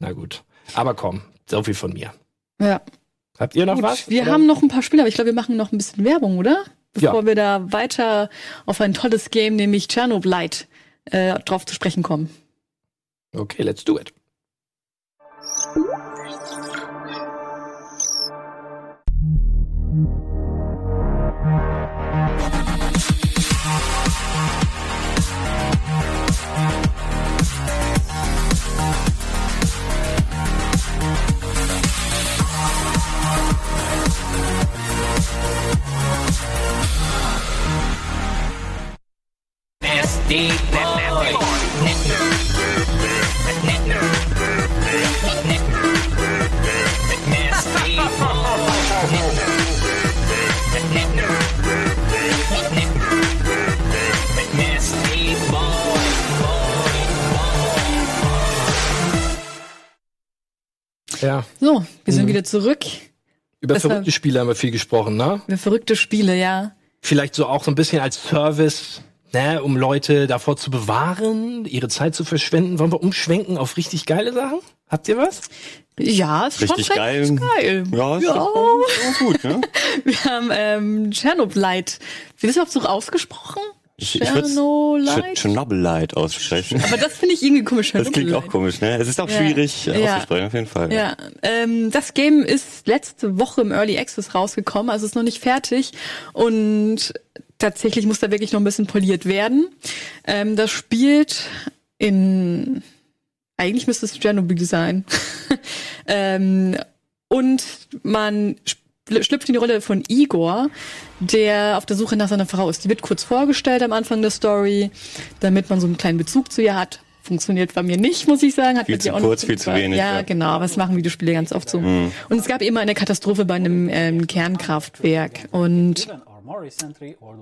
Na gut. Aber komm, so viel von mir. Ja. Habt ihr noch gut, was? Wir oder? haben noch ein paar Spiele, aber ich glaube, wir machen noch ein bisschen Werbung, oder? Bevor ja. wir da weiter auf ein tolles Game, nämlich Chernobyl, äh, drauf zu sprechen kommen. Okay, let's do it. Zurück. Über das verrückte Spiele haben wir viel gesprochen, ne? Über verrückte Spiele, ja. Vielleicht so auch so ein bisschen als Service, ne, um Leute davor zu bewahren, ihre Zeit zu verschwenden. Wollen wir umschwenken auf richtig geile Sachen? Habt ihr was? Ja, ist richtig schon geil. geil. Ja, ist ja. gut, ne? wir haben ähm, Chernobyl. Wird das überhaupt so ausgesprochen? Ich, ich würde Chernobyl-Light aussprechen. Aber das finde ich irgendwie komisch. Das klingt auch komisch, ne? Es ist auch ja. schwierig ja. auszusprechen, auf jeden Fall. Ja, ähm, das Game ist letzte Woche im Early Access rausgekommen, also ist noch nicht fertig und tatsächlich muss da wirklich noch ein bisschen poliert werden. Ähm, das spielt in eigentlich müsste es Chernobyl sein. ähm, und man schlüpft in die Rolle von Igor, der auf der Suche nach seiner Frau ist. Die wird kurz vorgestellt am Anfang der Story, damit man so einen kleinen Bezug zu ihr hat. Funktioniert bei mir nicht, muss ich sagen. Hat viel zu kurz, viel zu wenig. Ja, ja, genau. Aber das machen Videospiele ganz oft so. Mhm. Und es gab immer eine Katastrophe bei einem ähm, Kernkraftwerk. Und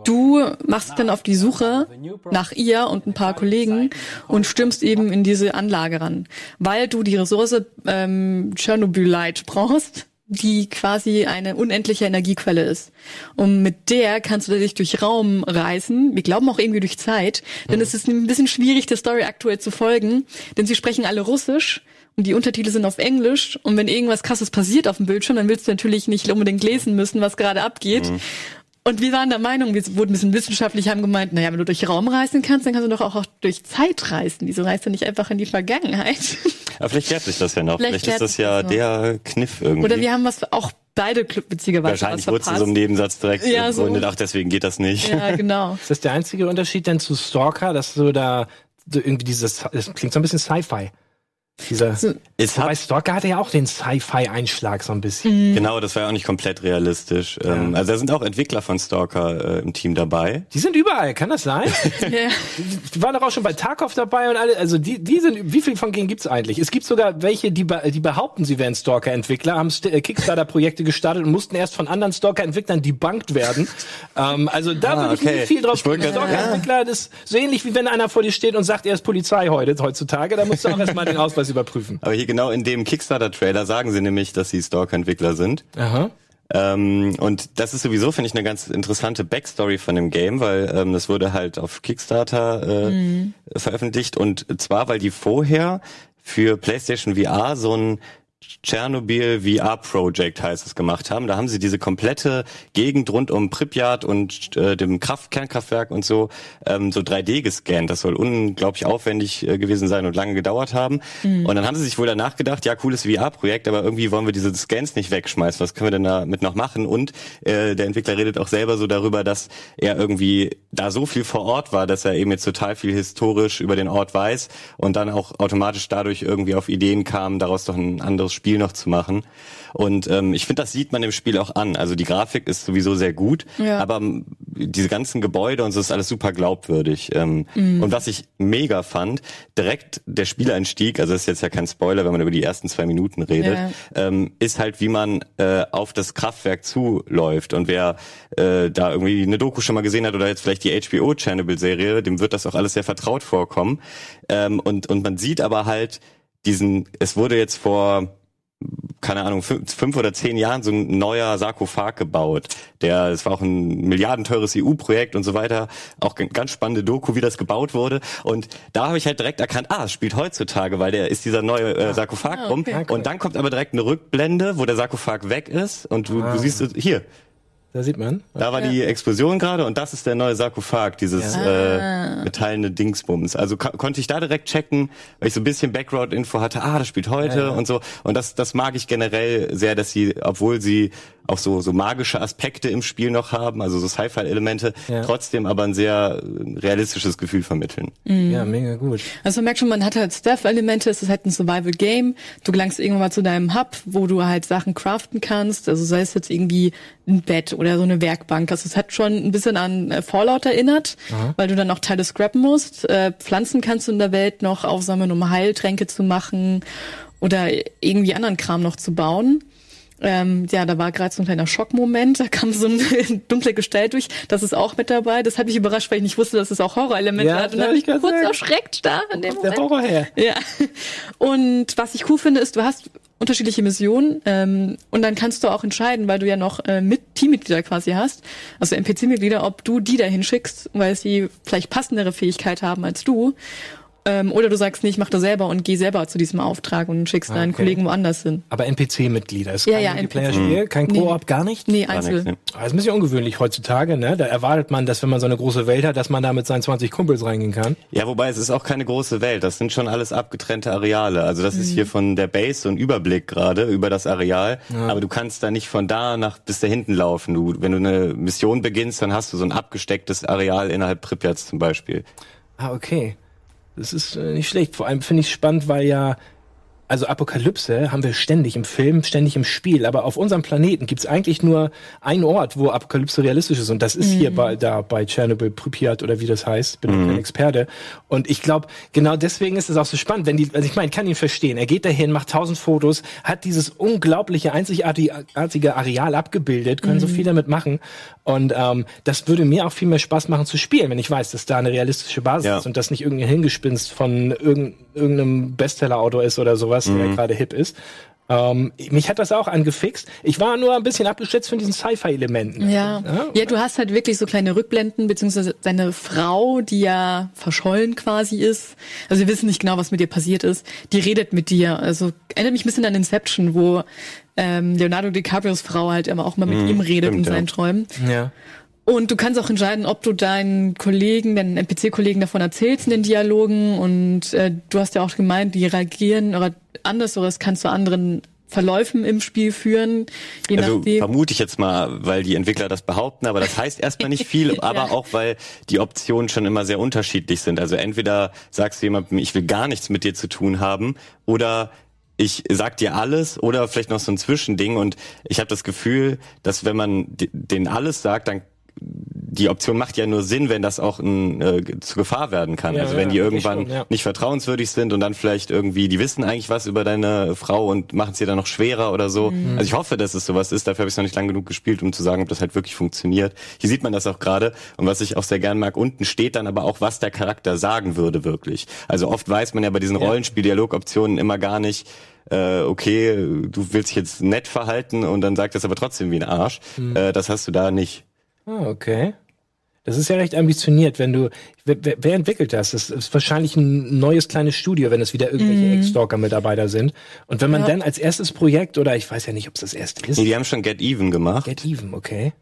Du machst dann auf die Suche nach ihr und ein paar Kollegen und stürmst eben in diese Anlage ran, weil du die Ressource ähm, Chernobyl Light brauchst, die quasi eine unendliche Energiequelle ist. Und mit der kannst du dich durch Raum reißen. Wir glauben auch irgendwie durch Zeit. Denn es ist ein bisschen schwierig, der Story aktuell zu folgen. Denn sie sprechen alle Russisch und die Untertitel sind auf Englisch. Und wenn irgendwas krasses passiert auf dem Bildschirm, dann willst du natürlich nicht unbedingt lesen müssen, was gerade abgeht. Mhm. Und wir waren der Meinung, wir wurden ein bisschen wissenschaftlich, haben gemeint, naja, wenn du durch Raum reisen kannst, dann kannst du doch auch, durch Zeit reisen. Wieso reist du nicht einfach in die Vergangenheit? Aber vielleicht klärt sich das ja noch. Vielleicht, vielleicht ist das ja das der Kniff irgendwie. Oder wir haben was auch beide witzigerweise Wahrscheinlich wurde es in so einem Nebensatz direkt ja, so. ach, deswegen geht das nicht. Ja, genau. ist das der einzige Unterschied denn zu Stalker, dass du da so irgendwie dieses, das klingt so ein bisschen Sci-Fi. Dieser, es hat, Stalker hatte ja auch den Sci-Fi-Einschlag so ein bisschen. Mhm. Genau, das war ja auch nicht komplett realistisch. Ja. Ähm, also da sind auch Entwickler von Stalker äh, im Team dabei. Die sind überall, kann das sein? ja. Die waren doch auch schon bei Tarkov dabei und alle, also die, die sind, wie viel von denen gibt's eigentlich? Es gibt sogar welche, die, die behaupten, sie wären Stalker-Entwickler, haben äh, Kickstarter-Projekte gestartet und mussten erst von anderen Stalker-Entwicklern debunked werden. ähm, also da ah, würde ich okay. nicht viel drauf Stalker-Entwickler, das ist so ähnlich wie wenn einer vor dir steht und sagt, er ist Polizei heute, heutzutage, da musst du auch erstmal den Ausweis überprüfen. Aber hier genau in dem Kickstarter-Trailer sagen sie nämlich, dass sie Stalker-Entwickler sind. Aha. Ähm, und das ist sowieso, finde ich, eine ganz interessante Backstory von dem Game, weil ähm, das wurde halt auf Kickstarter äh, mhm. veröffentlicht und zwar, weil die vorher für PlayStation VR so ein Tschernobyl VR Project heißt es gemacht haben. Da haben sie diese komplette Gegend rund um Pripyat und äh, dem Kraft Kernkraftwerk und so ähm, so 3D gescannt. Das soll unglaublich aufwendig äh, gewesen sein und lange gedauert haben. Mhm. Und dann haben sie sich wohl danach gedacht, ja cooles VR-Projekt, aber irgendwie wollen wir diese Scans nicht wegschmeißen. Was können wir denn damit noch machen? Und äh, der Entwickler redet auch selber so darüber, dass er irgendwie da so viel vor Ort war, dass er eben jetzt total viel historisch über den Ort weiß und dann auch automatisch dadurch irgendwie auf Ideen kam, daraus doch ein anderes Spiel noch zu machen. Und ähm, ich finde, das sieht man im Spiel auch an. Also die Grafik ist sowieso sehr gut, ja. aber ähm, diese ganzen Gebäude und so ist alles super glaubwürdig. Ähm, mhm. Und was ich mega fand, direkt der Spieleinstieg, also das ist jetzt ja kein Spoiler, wenn man über die ersten zwei Minuten redet, ja. ähm, ist halt, wie man äh, auf das Kraftwerk zuläuft. Und wer äh, da irgendwie eine Doku schon mal gesehen hat oder jetzt vielleicht die HBO Chernobyl-Serie, dem wird das auch alles sehr vertraut vorkommen. Ähm, und, und man sieht aber halt diesen, es wurde jetzt vor keine Ahnung, fünf, fünf oder zehn Jahren so ein neuer Sarkophag gebaut. Der, es war auch ein milliardenteures EU-Projekt und so weiter. Auch ganz spannende Doku, wie das gebaut wurde. Und da habe ich halt direkt erkannt, ah, es spielt heutzutage, weil der ist dieser neue äh, Sarkophag ah, okay. rum. Und dann kommt aber direkt eine Rückblende, wo der Sarkophag weg ist und du, ah. du siehst hier, da sieht man. Da war ja. die Explosion gerade und das ist der neue Sarkophag, dieses ja. äh, metallene Dingsbums. Also konnte ich da direkt checken, weil ich so ein bisschen Background-Info hatte, ah, das spielt heute ja, und so. Und das, das mag ich generell sehr, dass sie, obwohl sie auch so, so magische Aspekte im Spiel noch haben, also so Sci-Fi-Elemente, ja. trotzdem aber ein sehr realistisches Gefühl vermitteln. Mhm. Ja, mega gut. Also man merkt schon, man hat halt Stealth-Elemente, es ist halt ein Survival-Game. Du gelangst irgendwann mal zu deinem Hub, wo du halt Sachen craften kannst, also sei es jetzt irgendwie ein Bett oder so eine Werkbank. Also es hat schon ein bisschen an äh, Fallout erinnert, Aha. weil du dann auch Teile scrappen musst. Äh, Pflanzen kannst du in der Welt noch aufsammeln, um Heiltränke zu machen oder irgendwie anderen Kram noch zu bauen. Ähm, ja, da war gerade so ein kleiner Schockmoment, da kam so ein dunkle Gestell durch, das ist auch mit dabei. Das hat mich überrascht, weil ich nicht wusste, dass es auch Horrorelemente ja, hat. Und habe ich kurz sagen. erschreckt da in dem Moment. Der Horror her. Ja. Und was ich cool finde, ist, du hast unterschiedliche Missionen ähm, und dann kannst du auch entscheiden, weil du ja noch äh, mit Teammitglieder quasi hast, also NPC-Mitglieder, ob du die dahin schickst, weil sie vielleicht passendere Fähigkeit haben als du ähm, oder du sagst, nee, ich mach das selber und geh selber zu diesem Auftrag und schickst ah, okay. deinen Kollegen woanders hin. Aber NPC-Mitglieder ist ja, kein ja, Multiplayer-Spiel, kein Koop, nee. gar nicht? Nee, einzeln. Das ist ein bisschen ungewöhnlich heutzutage, ne? Da erwartet man, dass wenn man so eine große Welt hat, dass man da mit seinen 20 Kumpels reingehen kann. Ja, wobei es ist auch keine große Welt. Das sind schon alles abgetrennte Areale. Also das mhm. ist hier von der Base so ein Überblick gerade über das Areal. Ja. Aber du kannst da nicht von da nach bis da hinten laufen. Du, wenn du eine Mission beginnst, dann hast du so ein abgestecktes Areal innerhalb Pripyats zum Beispiel. Ah, okay. Das ist äh, nicht schlecht. Vor allem finde ich spannend, weil ja also Apokalypse haben wir ständig im Film, ständig im Spiel, aber auf unserem Planeten gibt es eigentlich nur einen Ort, wo Apokalypse realistisch ist und das ist mhm. hier bei, da bei Chernobyl, Pripyat oder wie das heißt, bin mhm. kein Experte und ich glaube, genau deswegen ist es auch so spannend, wenn die, also ich meine, ich kann ihn verstehen, er geht dahin, macht tausend Fotos, hat dieses unglaubliche, einzigartige Areal abgebildet, können mhm. so viel damit machen und ähm, das würde mir auch viel mehr Spaß machen zu spielen, wenn ich weiß, dass da eine realistische Basis ja. ist und das nicht irgendein Hingespinst von irgendeinem Bestseller-Autor ist oder sowas was, mhm. der gerade hip ist. Ähm, mich hat das auch angefixt. Ich war nur ein bisschen abgeschätzt von diesen Sci-Fi-Elementen. Ja. ja. ja, du hast halt wirklich so kleine Rückblenden, beziehungsweise deine Frau, die ja verschollen quasi ist. Also wir wissen nicht genau, was mit ihr passiert ist. Die redet mit dir. Also erinnert mich ein bisschen an Inception, wo ähm, Leonardo DiCaprios Frau halt immer auch mal mit mm, ihm redet stimmt, in seinen ja. Träumen. Ja. Und du kannst auch entscheiden, ob du deinen Kollegen, deinen NPC-Kollegen davon erzählst in den Dialogen. Und äh, du hast ja auch gemeint, die reagieren oder anders oder es kann zu anderen Verläufen im Spiel führen. Je also nachdem. vermute ich jetzt mal, weil die Entwickler das behaupten, aber das heißt erstmal nicht viel, aber ja. auch weil die Optionen schon immer sehr unterschiedlich sind. Also entweder sagst du jemandem, ich will gar nichts mit dir zu tun haben, oder ich sag dir alles oder vielleicht noch so ein Zwischending und ich habe das Gefühl, dass wenn man den alles sagt, dann die Option macht ja nur Sinn, wenn das auch ein, äh, zu Gefahr werden kann. Ja, also wenn ja, die irgendwann schon, ja. nicht vertrauenswürdig sind und dann vielleicht irgendwie, die wissen eigentlich was über deine Frau und machen es dir dann noch schwerer oder so. Mhm. Also ich hoffe, dass es sowas ist. Dafür habe ich noch nicht lang genug gespielt, um zu sagen, ob das halt wirklich funktioniert. Hier sieht man das auch gerade. Und was ich auch sehr gern mag, unten steht dann aber auch, was der Charakter sagen würde wirklich. Also oft weiß man ja bei diesen Rollenspiel-Dialogoptionen immer gar nicht, äh, okay, du willst dich jetzt nett verhalten und dann sagt das aber trotzdem wie ein Arsch. Mhm. Äh, das hast du da nicht. Ah, okay. Das ist ja recht ambitioniert, wenn du. Wer, wer entwickelt das? Das ist wahrscheinlich ein neues kleines Studio, wenn es wieder irgendwelche mm. Ex-Stalker-Mitarbeiter sind. Und wenn man ja. dann als erstes Projekt, oder ich weiß ja nicht, ob es das erste ist. Nee, die haben schon Get Even gemacht. Get Even, okay.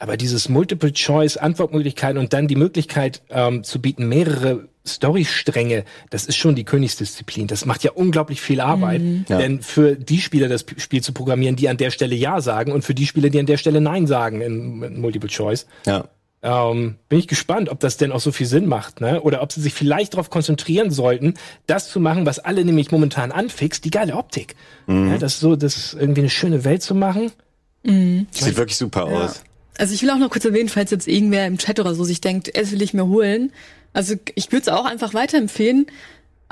Aber dieses Multiple-Choice-Antwortmöglichkeiten und dann die Möglichkeit ähm, zu bieten, mehrere Storystränge, das ist schon die Königsdisziplin. Das macht ja unglaublich viel Arbeit. Mhm. Ja. Denn für die Spieler das Spiel zu programmieren, die an der Stelle Ja sagen und für die Spieler, die an der Stelle Nein sagen in, in Multiple Choice. Ja. Ähm, bin ich gespannt, ob das denn auch so viel Sinn macht, ne? Oder ob sie sich vielleicht darauf konzentrieren sollten, das zu machen, was alle nämlich momentan anfixt, die geile Optik. Mhm. Ja, das so, das irgendwie eine schöne Welt zu machen. Mhm. Sieht wirklich super ja. aus. Also ich will auch noch kurz erwähnen, falls jetzt irgendwer im Chat oder so sich denkt, es will ich mir holen. Also ich würde es auch einfach weiterempfehlen.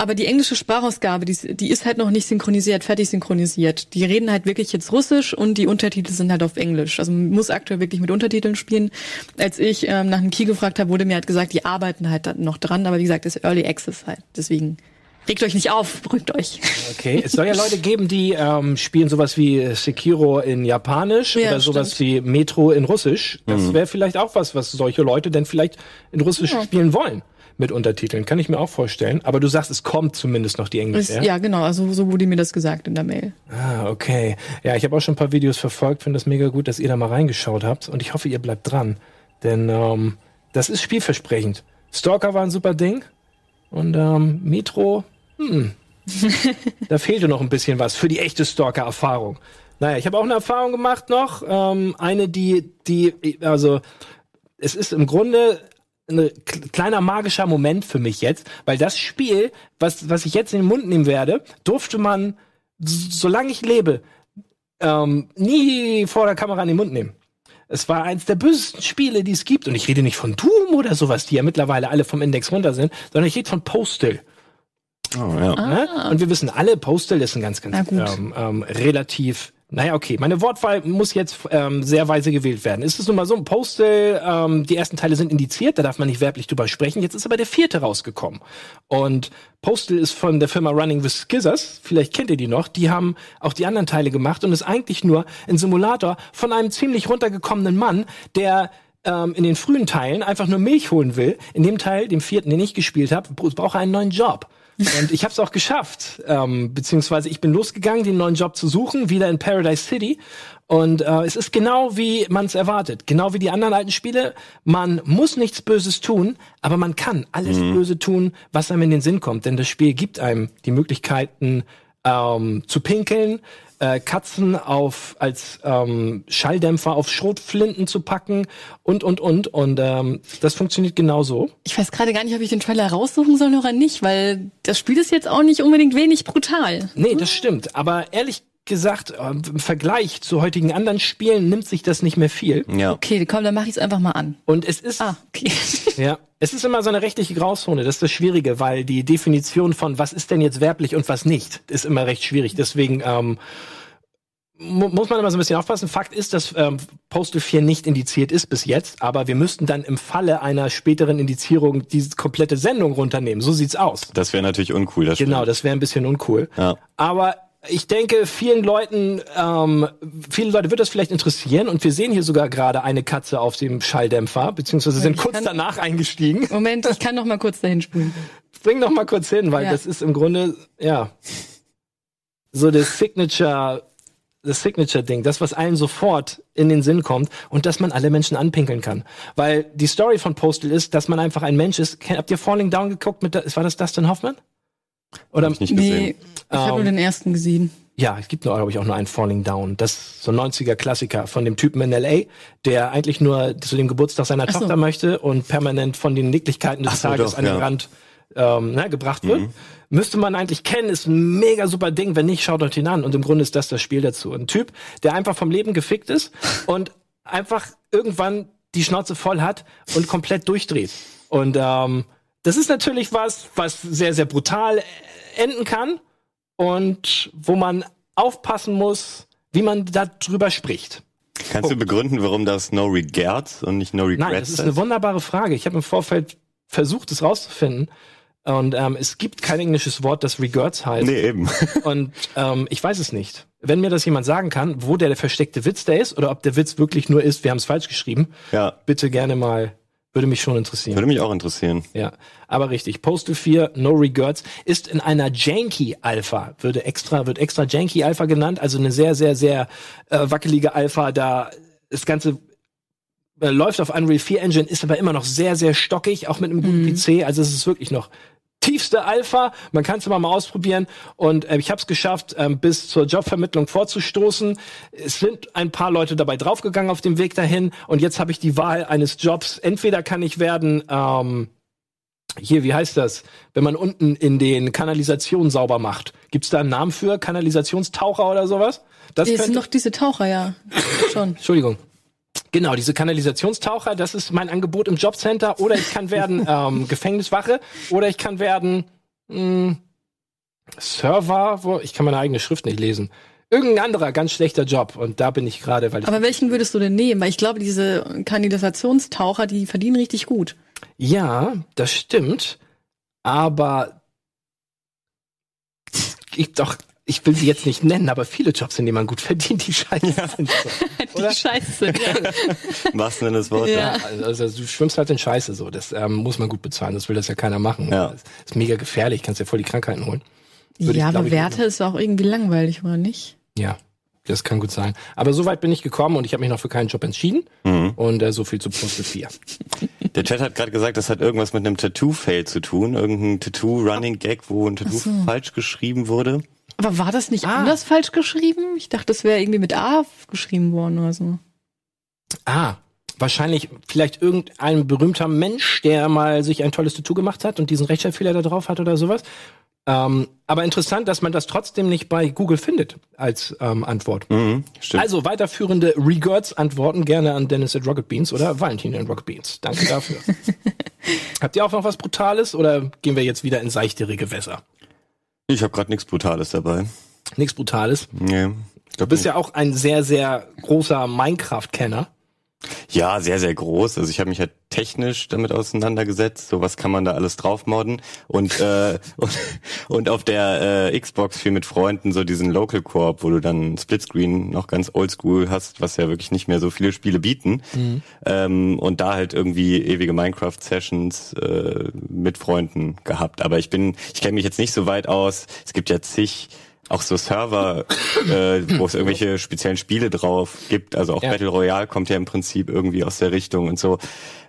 Aber die englische Sprachausgabe, die, die ist halt noch nicht synchronisiert, fertig synchronisiert. Die reden halt wirklich jetzt Russisch und die Untertitel sind halt auf Englisch. Also man muss aktuell wirklich mit Untertiteln spielen. Als ich ähm, nach einem Key gefragt habe, wurde mir halt gesagt, die arbeiten halt noch dran. Aber wie gesagt, das ist Early Access halt. Deswegen Regt euch nicht auf, beruhigt euch. Okay, es soll ja Leute geben, die ähm, spielen sowas wie Sekiro in Japanisch ja, oder sowas stimmt. wie Metro in Russisch. Das mhm. wäre vielleicht auch was, was solche Leute denn vielleicht in Russisch ja. spielen wollen mit Untertiteln. Kann ich mir auch vorstellen. Aber du sagst, es kommt zumindest noch die Englisch. Ja? ja, genau. Also so wurde mir das gesagt in der Mail. Ah, okay. Ja, ich habe auch schon ein paar Videos verfolgt. Finde das mega gut, dass ihr da mal reingeschaut habt. Und ich hoffe, ihr bleibt dran. Denn ähm, das ist spielversprechend. Stalker war ein super Ding. Und ähm, Metro, hm, da fehlte noch ein bisschen was für die echte Stalker-Erfahrung. Naja, ich habe auch eine Erfahrung gemacht noch. Ähm, eine, die, die, also es ist im Grunde ein kleiner magischer Moment für mich jetzt, weil das Spiel, was, was ich jetzt in den Mund nehmen werde, durfte man, solange ich lebe, ähm, nie vor der Kamera in den Mund nehmen. Es war eins der bösesten Spiele, die es gibt. Und ich rede nicht von Doom oder sowas, die ja mittlerweile alle vom Index runter sind, sondern ich rede von Postal. Oh, ja. Ah. Und wir wissen alle, Postal ist ein ganz, ganz ähm, ähm, relativ naja, okay. Meine Wortwahl muss jetzt ähm, sehr weise gewählt werden. Ist es nun mal so, Postal, ähm, die ersten Teile sind indiziert, da darf man nicht werblich drüber sprechen. Jetzt ist aber der vierte rausgekommen. Und Postal ist von der Firma Running with Skizzers, vielleicht kennt ihr die noch, die haben auch die anderen Teile gemacht und ist eigentlich nur ein Simulator von einem ziemlich runtergekommenen Mann, der ähm, in den frühen Teilen einfach nur Milch holen will. In dem Teil, dem vierten, den ich gespielt habe, braucht er einen neuen Job. Und ich habe es auch geschafft, ähm, beziehungsweise ich bin losgegangen, den neuen Job zu suchen, wieder in Paradise City. Und äh, es ist genau wie man es erwartet, genau wie die anderen alten Spiele. Man muss nichts Böses tun, aber man kann alles mhm. Böse tun, was einem in den Sinn kommt. Denn das Spiel gibt einem die Möglichkeiten ähm, zu pinkeln, äh, Katzen auf als ähm, Schalldämpfer auf Schrotflinten zu packen und und und und ähm, das funktioniert genauso. Ich weiß gerade gar nicht, ob ich den Trailer raussuchen soll oder nicht, weil das Spiel ist jetzt auch nicht unbedingt wenig brutal. Nee, das stimmt. Aber ehrlich gesagt, äh, im Vergleich zu heutigen anderen Spielen nimmt sich das nicht mehr viel. Ja. Okay, komm, dann mach ich es einfach mal an. Und es ist ah, okay. ja, es ist immer so eine rechtliche Grauzone, das ist das Schwierige, weil die Definition von was ist denn jetzt werblich und was nicht, ist immer recht schwierig. Deswegen ähm, muss man immer so ein bisschen aufpassen. Fakt ist, dass ähm, Postal 4 nicht indiziert ist bis jetzt, aber wir müssten dann im Falle einer späteren Indizierung diese komplette Sendung runternehmen. So sieht's aus. Das wäre natürlich uncool. Das genau, das wäre ein bisschen uncool. Ja. Aber ich denke, vielen Leuten, ähm, viele Leute wird das vielleicht interessieren und wir sehen hier sogar gerade eine Katze auf dem Schalldämpfer, beziehungsweise sind Ich kurz danach eingestiegen. Moment, ich kann noch mal kurz dahin spulen. Bring noch mal kurz hin, weil Ja. das ist im Grunde, ja, so das Signature, das Signature-Ding, das, was allen sofort in den Sinn kommt und dass man alle Menschen anpinkeln kann. Weil die Story von Postal ist, dass man einfach ein Mensch ist. Habt ihr Falling Down geguckt mit, der- war das Dustin Hoffman? Oder Hab ich nicht gesehen. Nee, ich habe nur den ersten gesehen. Ja, es gibt, glaube ich, auch nur einen Falling Down. Das ist so ein 90er-Klassiker von dem Typen in L.A., der eigentlich nur zu dem Geburtstag seiner Ach so. Tochter möchte und permanent von den Nicklichkeiten des Ach so, Tages doch, an den ja. Mhm. Rand ähm, ne, gebracht wird. Müsste man eigentlich kennen, ist ein mega super Ding. Wenn nicht, schaut euch ihn an. Und im Grunde ist das das Spiel dazu. Ein Typ, der einfach vom Leben gefickt ist und einfach irgendwann die Schnauze voll hat und komplett durchdreht. Und ähm, das ist natürlich was, was sehr, sehr brutal äh, enden kann und wo man aufpassen muss, wie man darüber spricht. Kannst du begründen, warum das No Regrets und nicht No Regrets Nein, das ist eine wunderbare Frage. Ich habe im Vorfeld versucht, es rauszufinden. Und ähm, es gibt kein englisches Wort, das Regrets heißt. Nee, eben. Und ähm, ich weiß es nicht. Wenn mir das jemand sagen kann, wo der, der versteckte Witz da ist, oder ob der Witz wirklich nur ist, wir haben es falsch geschrieben, Ja, bitte gerne mal, würde mich schon interessieren. würde mich auch interessieren. Ja, aber richtig. Postal 4, No Regrets, ist in einer Janky Alpha, würde extra, wird extra Janky Alpha genannt, also eine sehr, sehr, sehr äh, wackelige Alpha, da das Ganze äh, läuft auf Unreal 4 Engine, ist aber immer noch sehr, sehr stockig, auch mit einem guten PC, also es ist wirklich noch tiefste Alpha, man kann es immer mal ausprobieren und äh, ich habe es geschafft, ähm, bis zur Jobvermittlung vorzustoßen. Es sind ein paar Leute dabei draufgegangen auf dem Weg dahin und jetzt habe ich die Wahl eines Jobs. Entweder kann ich werden ähm, hier, wie heißt das? Wenn man unten in den Kanalisationen sauber macht. Gibt's da einen Namen für? Kanalisationstaucher oder sowas? Das Das sind doch diese Taucher, ja. Schon. Entschuldigung. Genau, diese Kanalisationstaucher, das ist mein Angebot im Jobcenter. Oder ich kann werden ähm, Gefängniswache. Oder ich kann werden mh, Server, wo ich kann meine eigene Schrift nicht lesen. Irgendein anderer ganz schlechter Job. Und da bin ich gerade, weil ich Aber welchen würdest du denn nehmen? Weil ich glaube, diese Kanalisationstaucher, die verdienen richtig gut. Ja, das stimmt. Aber ich doch, ich will sie jetzt nicht nennen, aber viele Jobs, in denen man gut verdient, die scheiße sind. So. Die Scheiße. Ja. Im wahrsten Sinne des Wortes. Ja. Also, also du schwimmst halt in Scheiße so. Das ähm, muss man gut bezahlen. Das will das ja keiner machen. Ja. Das ist mega gefährlich. Kannst dir voll die Krankheiten holen. Würde ich, ja, glaub aber ich, Werte ist auch irgendwie langweilig, oder nicht? Ja, das kann gut sein. Aber so weit bin ich gekommen und ich habe mich noch für keinen Job entschieden. Mhm. Und äh, so viel zu Postal 4. Der Chat hat gerade gesagt, das hat irgendwas mit einem Tattoo-Fail zu tun. Irgendein Tattoo-Running-Gag, wo ein Tattoo so. falsch geschrieben wurde. Aber war das nicht Ah. anders falsch geschrieben? Ich dachte, das wäre irgendwie mit A geschrieben worden oder so. Ah, wahrscheinlich vielleicht irgendein berühmter Mensch, der mal sich ein tolles Tattoo gemacht hat und diesen Rechtschreibfehler da drauf hat oder sowas. Ähm, aber interessant, dass man das trotzdem nicht bei Google findet als ähm, Antwort. Mhm, stimmt. Also weiterführende Regards-Antworten gerne an Dennis at Rocket Beans oder Valentin at Rocket Beans. Danke dafür. Habt ihr auch noch was Brutales oder gehen wir jetzt wieder in seichtere Gewässer? Ich habe gerade nichts Brutales dabei. Nichts Brutales. Nee. Du bist ja auch ein sehr, sehr großer Minecraft-Kenner. Ja, sehr, sehr groß. Also ich habe mich halt technisch damit auseinandergesetzt. So was kann man da alles draufmodden. Und, äh, und, und auf der äh, Xbox viel mit Freunden so diesen Local Coop, wo du dann Splitscreen noch ganz oldschool hast, was ja wirklich nicht mehr so viele Spiele bieten. Ähm, und da halt irgendwie ewige Minecraft-Sessions äh, mit Freunden gehabt. Aber ich bin, ich kenne mich jetzt nicht so weit aus. Es gibt ja zig auch so Server, äh, wo es irgendwelche speziellen Spiele drauf gibt. Also auch Ja. Battle Royale kommt ja im Prinzip irgendwie aus der Richtung und so.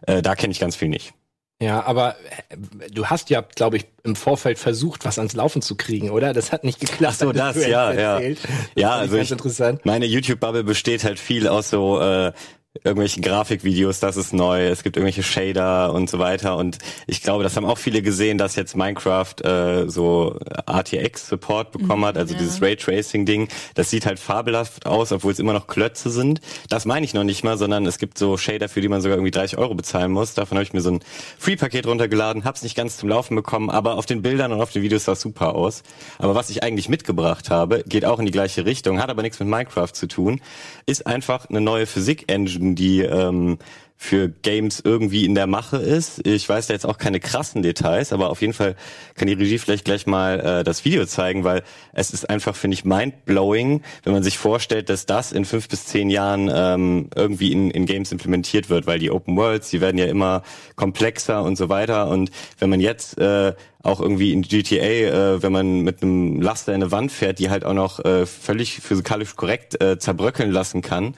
Äh, da kenne ich ganz viel nicht. Ja, aber äh, du hast ja, glaube ich, im Vorfeld versucht, was ans Laufen zu kriegen, oder? Das hat nicht geklappt. Ach so, das, ja, ja. Das Ja, also ich- interessant. Meine YouTube-Bubble besteht halt viel aus so äh, irgendwelchen Grafikvideos, das ist neu, es gibt irgendwelche Shader und so weiter und ich glaube, das haben auch viele gesehen, dass jetzt Minecraft äh, so RTX-Support bekommen hat, also ja. dieses Raytracing-Ding, das sieht halt fabelhaft aus, obwohl es immer noch Klötze sind. Das meine ich noch nicht mal, sondern es gibt so Shader, für die man sogar irgendwie 30 Euro bezahlen muss. Davon habe ich mir so ein Free-Paket runtergeladen, hab's nicht ganz zum Laufen bekommen, aber auf den Bildern und auf den Videos sah es super aus. Aber was ich eigentlich mitgebracht habe, geht auch in die gleiche Richtung, hat aber nichts mit Minecraft zu tun, ist einfach eine neue Physik-Engine, die ähm, für Games irgendwie in der Mache ist. Ich weiß da jetzt auch keine krassen Details, aber auf jeden Fall kann die Regie vielleicht gleich mal äh, das Video zeigen, weil es ist einfach, finde ich, mindblowing, wenn man sich vorstellt, dass das in fünf bis zehn Jahren ähm, irgendwie in, in Games implementiert wird, weil die Open Worlds, die werden ja immer komplexer und so weiter. Und wenn man jetzt äh, auch irgendwie in GTA, äh, wenn man mit einem Laster in eine Wand fährt, die halt auch noch äh, völlig physikalisch korrekt äh, zerbröckeln lassen kann,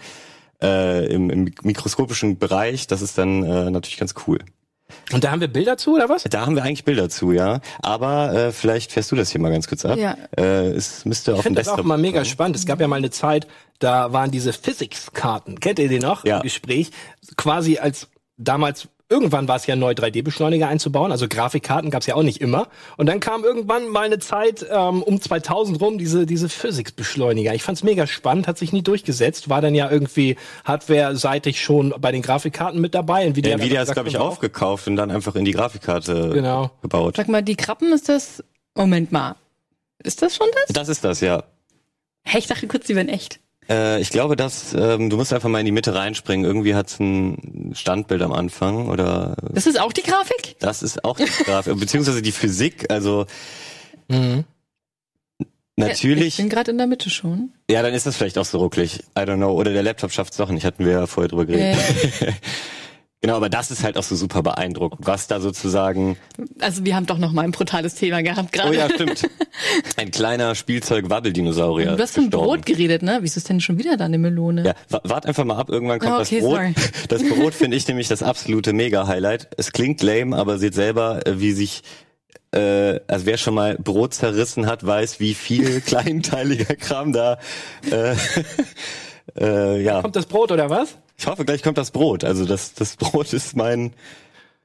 äh, im, im mikroskopischen Bereich, das ist dann äh, natürlich ganz cool. Und da haben wir Bilder zu, oder was? Da haben wir eigentlich Bilder zu, ja. Aber äh, vielleicht fährst du das hier mal ganz kurz ab. Ja. Äh, es müsste Ich auf dem finde das auch immer mega sein. spannend. Es gab ja mal eine Zeit, da waren diese Physics-Karten. Kennt ihr die noch? Ja. Im Gespräch. Quasi als damals, irgendwann war es ja neu 3D-Beschleuniger einzubauen. Also Grafikkarten gab es ja auch nicht immer. Und dann kam irgendwann mal eine Zeit ähm, um 2000 rum diese, diese Physics-Beschleuniger. Ich fand's mega spannend, hat sich nie durchgesetzt. War dann ja irgendwie hardware-seitig schon bei den Grafikkarten mit dabei. Nvidia, Ja, hat Nvidia ist, gesagt, glaube ich, aufgekauft und dann einfach in die Grafikkarte Genau. gebaut. Sag mal, die Krabben ist das. Moment mal. Ist das schon das? Das ist das, ja. Hey, ich dachte kurz, die wären echt. Äh, ich glaube, dass ähm, du musst einfach mal in die Mitte reinspringen. Irgendwie hat's ein Standbild am Anfang oder Das ist auch die Grafik? das ist auch die Grafik, beziehungsweise die Physik. Also Mhm. Ich natürlich, bin gerade in der Mitte schon. ja, dann ist das vielleicht auch so rucklig. I don't know. Oder der Laptop schafft's doch nicht. Hatten wir ja vorher drüber geredet. genau, aber das ist halt auch so super beeindruckend, was da sozusagen. Also wir haben doch noch mal ein brutales Thema gehabt gerade. Oh ja, stimmt. Ein kleiner Spielzeug-Wabbel-Dinosaurier. Du hast von. Brot geredet, ne? Wieso ist denn schon wieder da eine Melone? Ja, wa- wart einfach mal ab, irgendwann kommt Ah, okay, das Brot. sorry. Das Brot finde ich nämlich das absolute Mega-Highlight. Es klingt lame, aber seht selber, äh, wie sich, äh, also wer schon mal Brot zerrissen hat, weiß, wie viel kleinteiliger Kram da, äh, äh, ja. Kommt das Brot oder was? Ich hoffe, gleich kommt das Brot. Also das, das Brot ist mein,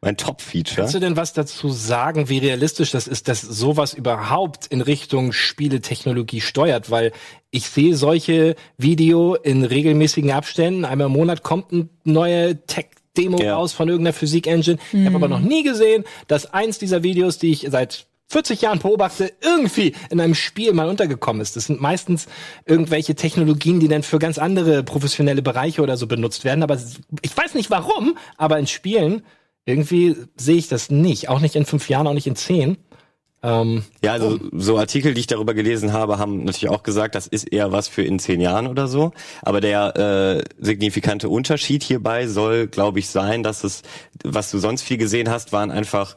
mein Top-Feature. Kannst du denn was dazu sagen, wie realistisch das ist, dass sowas überhaupt in Richtung Spieletechnologie steuert? Weil ich sehe solche Video in regelmäßigen Abständen. Einmal im Monat kommt eine neue Tech-Demo Ja. raus von irgendeiner Physik-Engine. Ich habe aber noch nie gesehen, dass eins dieser Videos, die ich seit 40 Jahren beobachte, irgendwie in einem Spiel mal untergekommen ist. Das sind meistens irgendwelche Technologien, die dann für ganz andere professionelle Bereiche oder so benutzt werden. Aber ich weiß nicht warum, aber in Spielen irgendwie sehe ich das nicht. Auch nicht in fünf Jahren, auch nicht in zehn. Ähm, Ja, also so Artikel, die ich darüber gelesen habe, haben natürlich auch gesagt, das ist eher was für in zehn Jahren oder so. Aber der äh, signifikante Unterschied hierbei soll, glaube ich, sein, dass es, was du sonst viel gesehen hast, waren einfach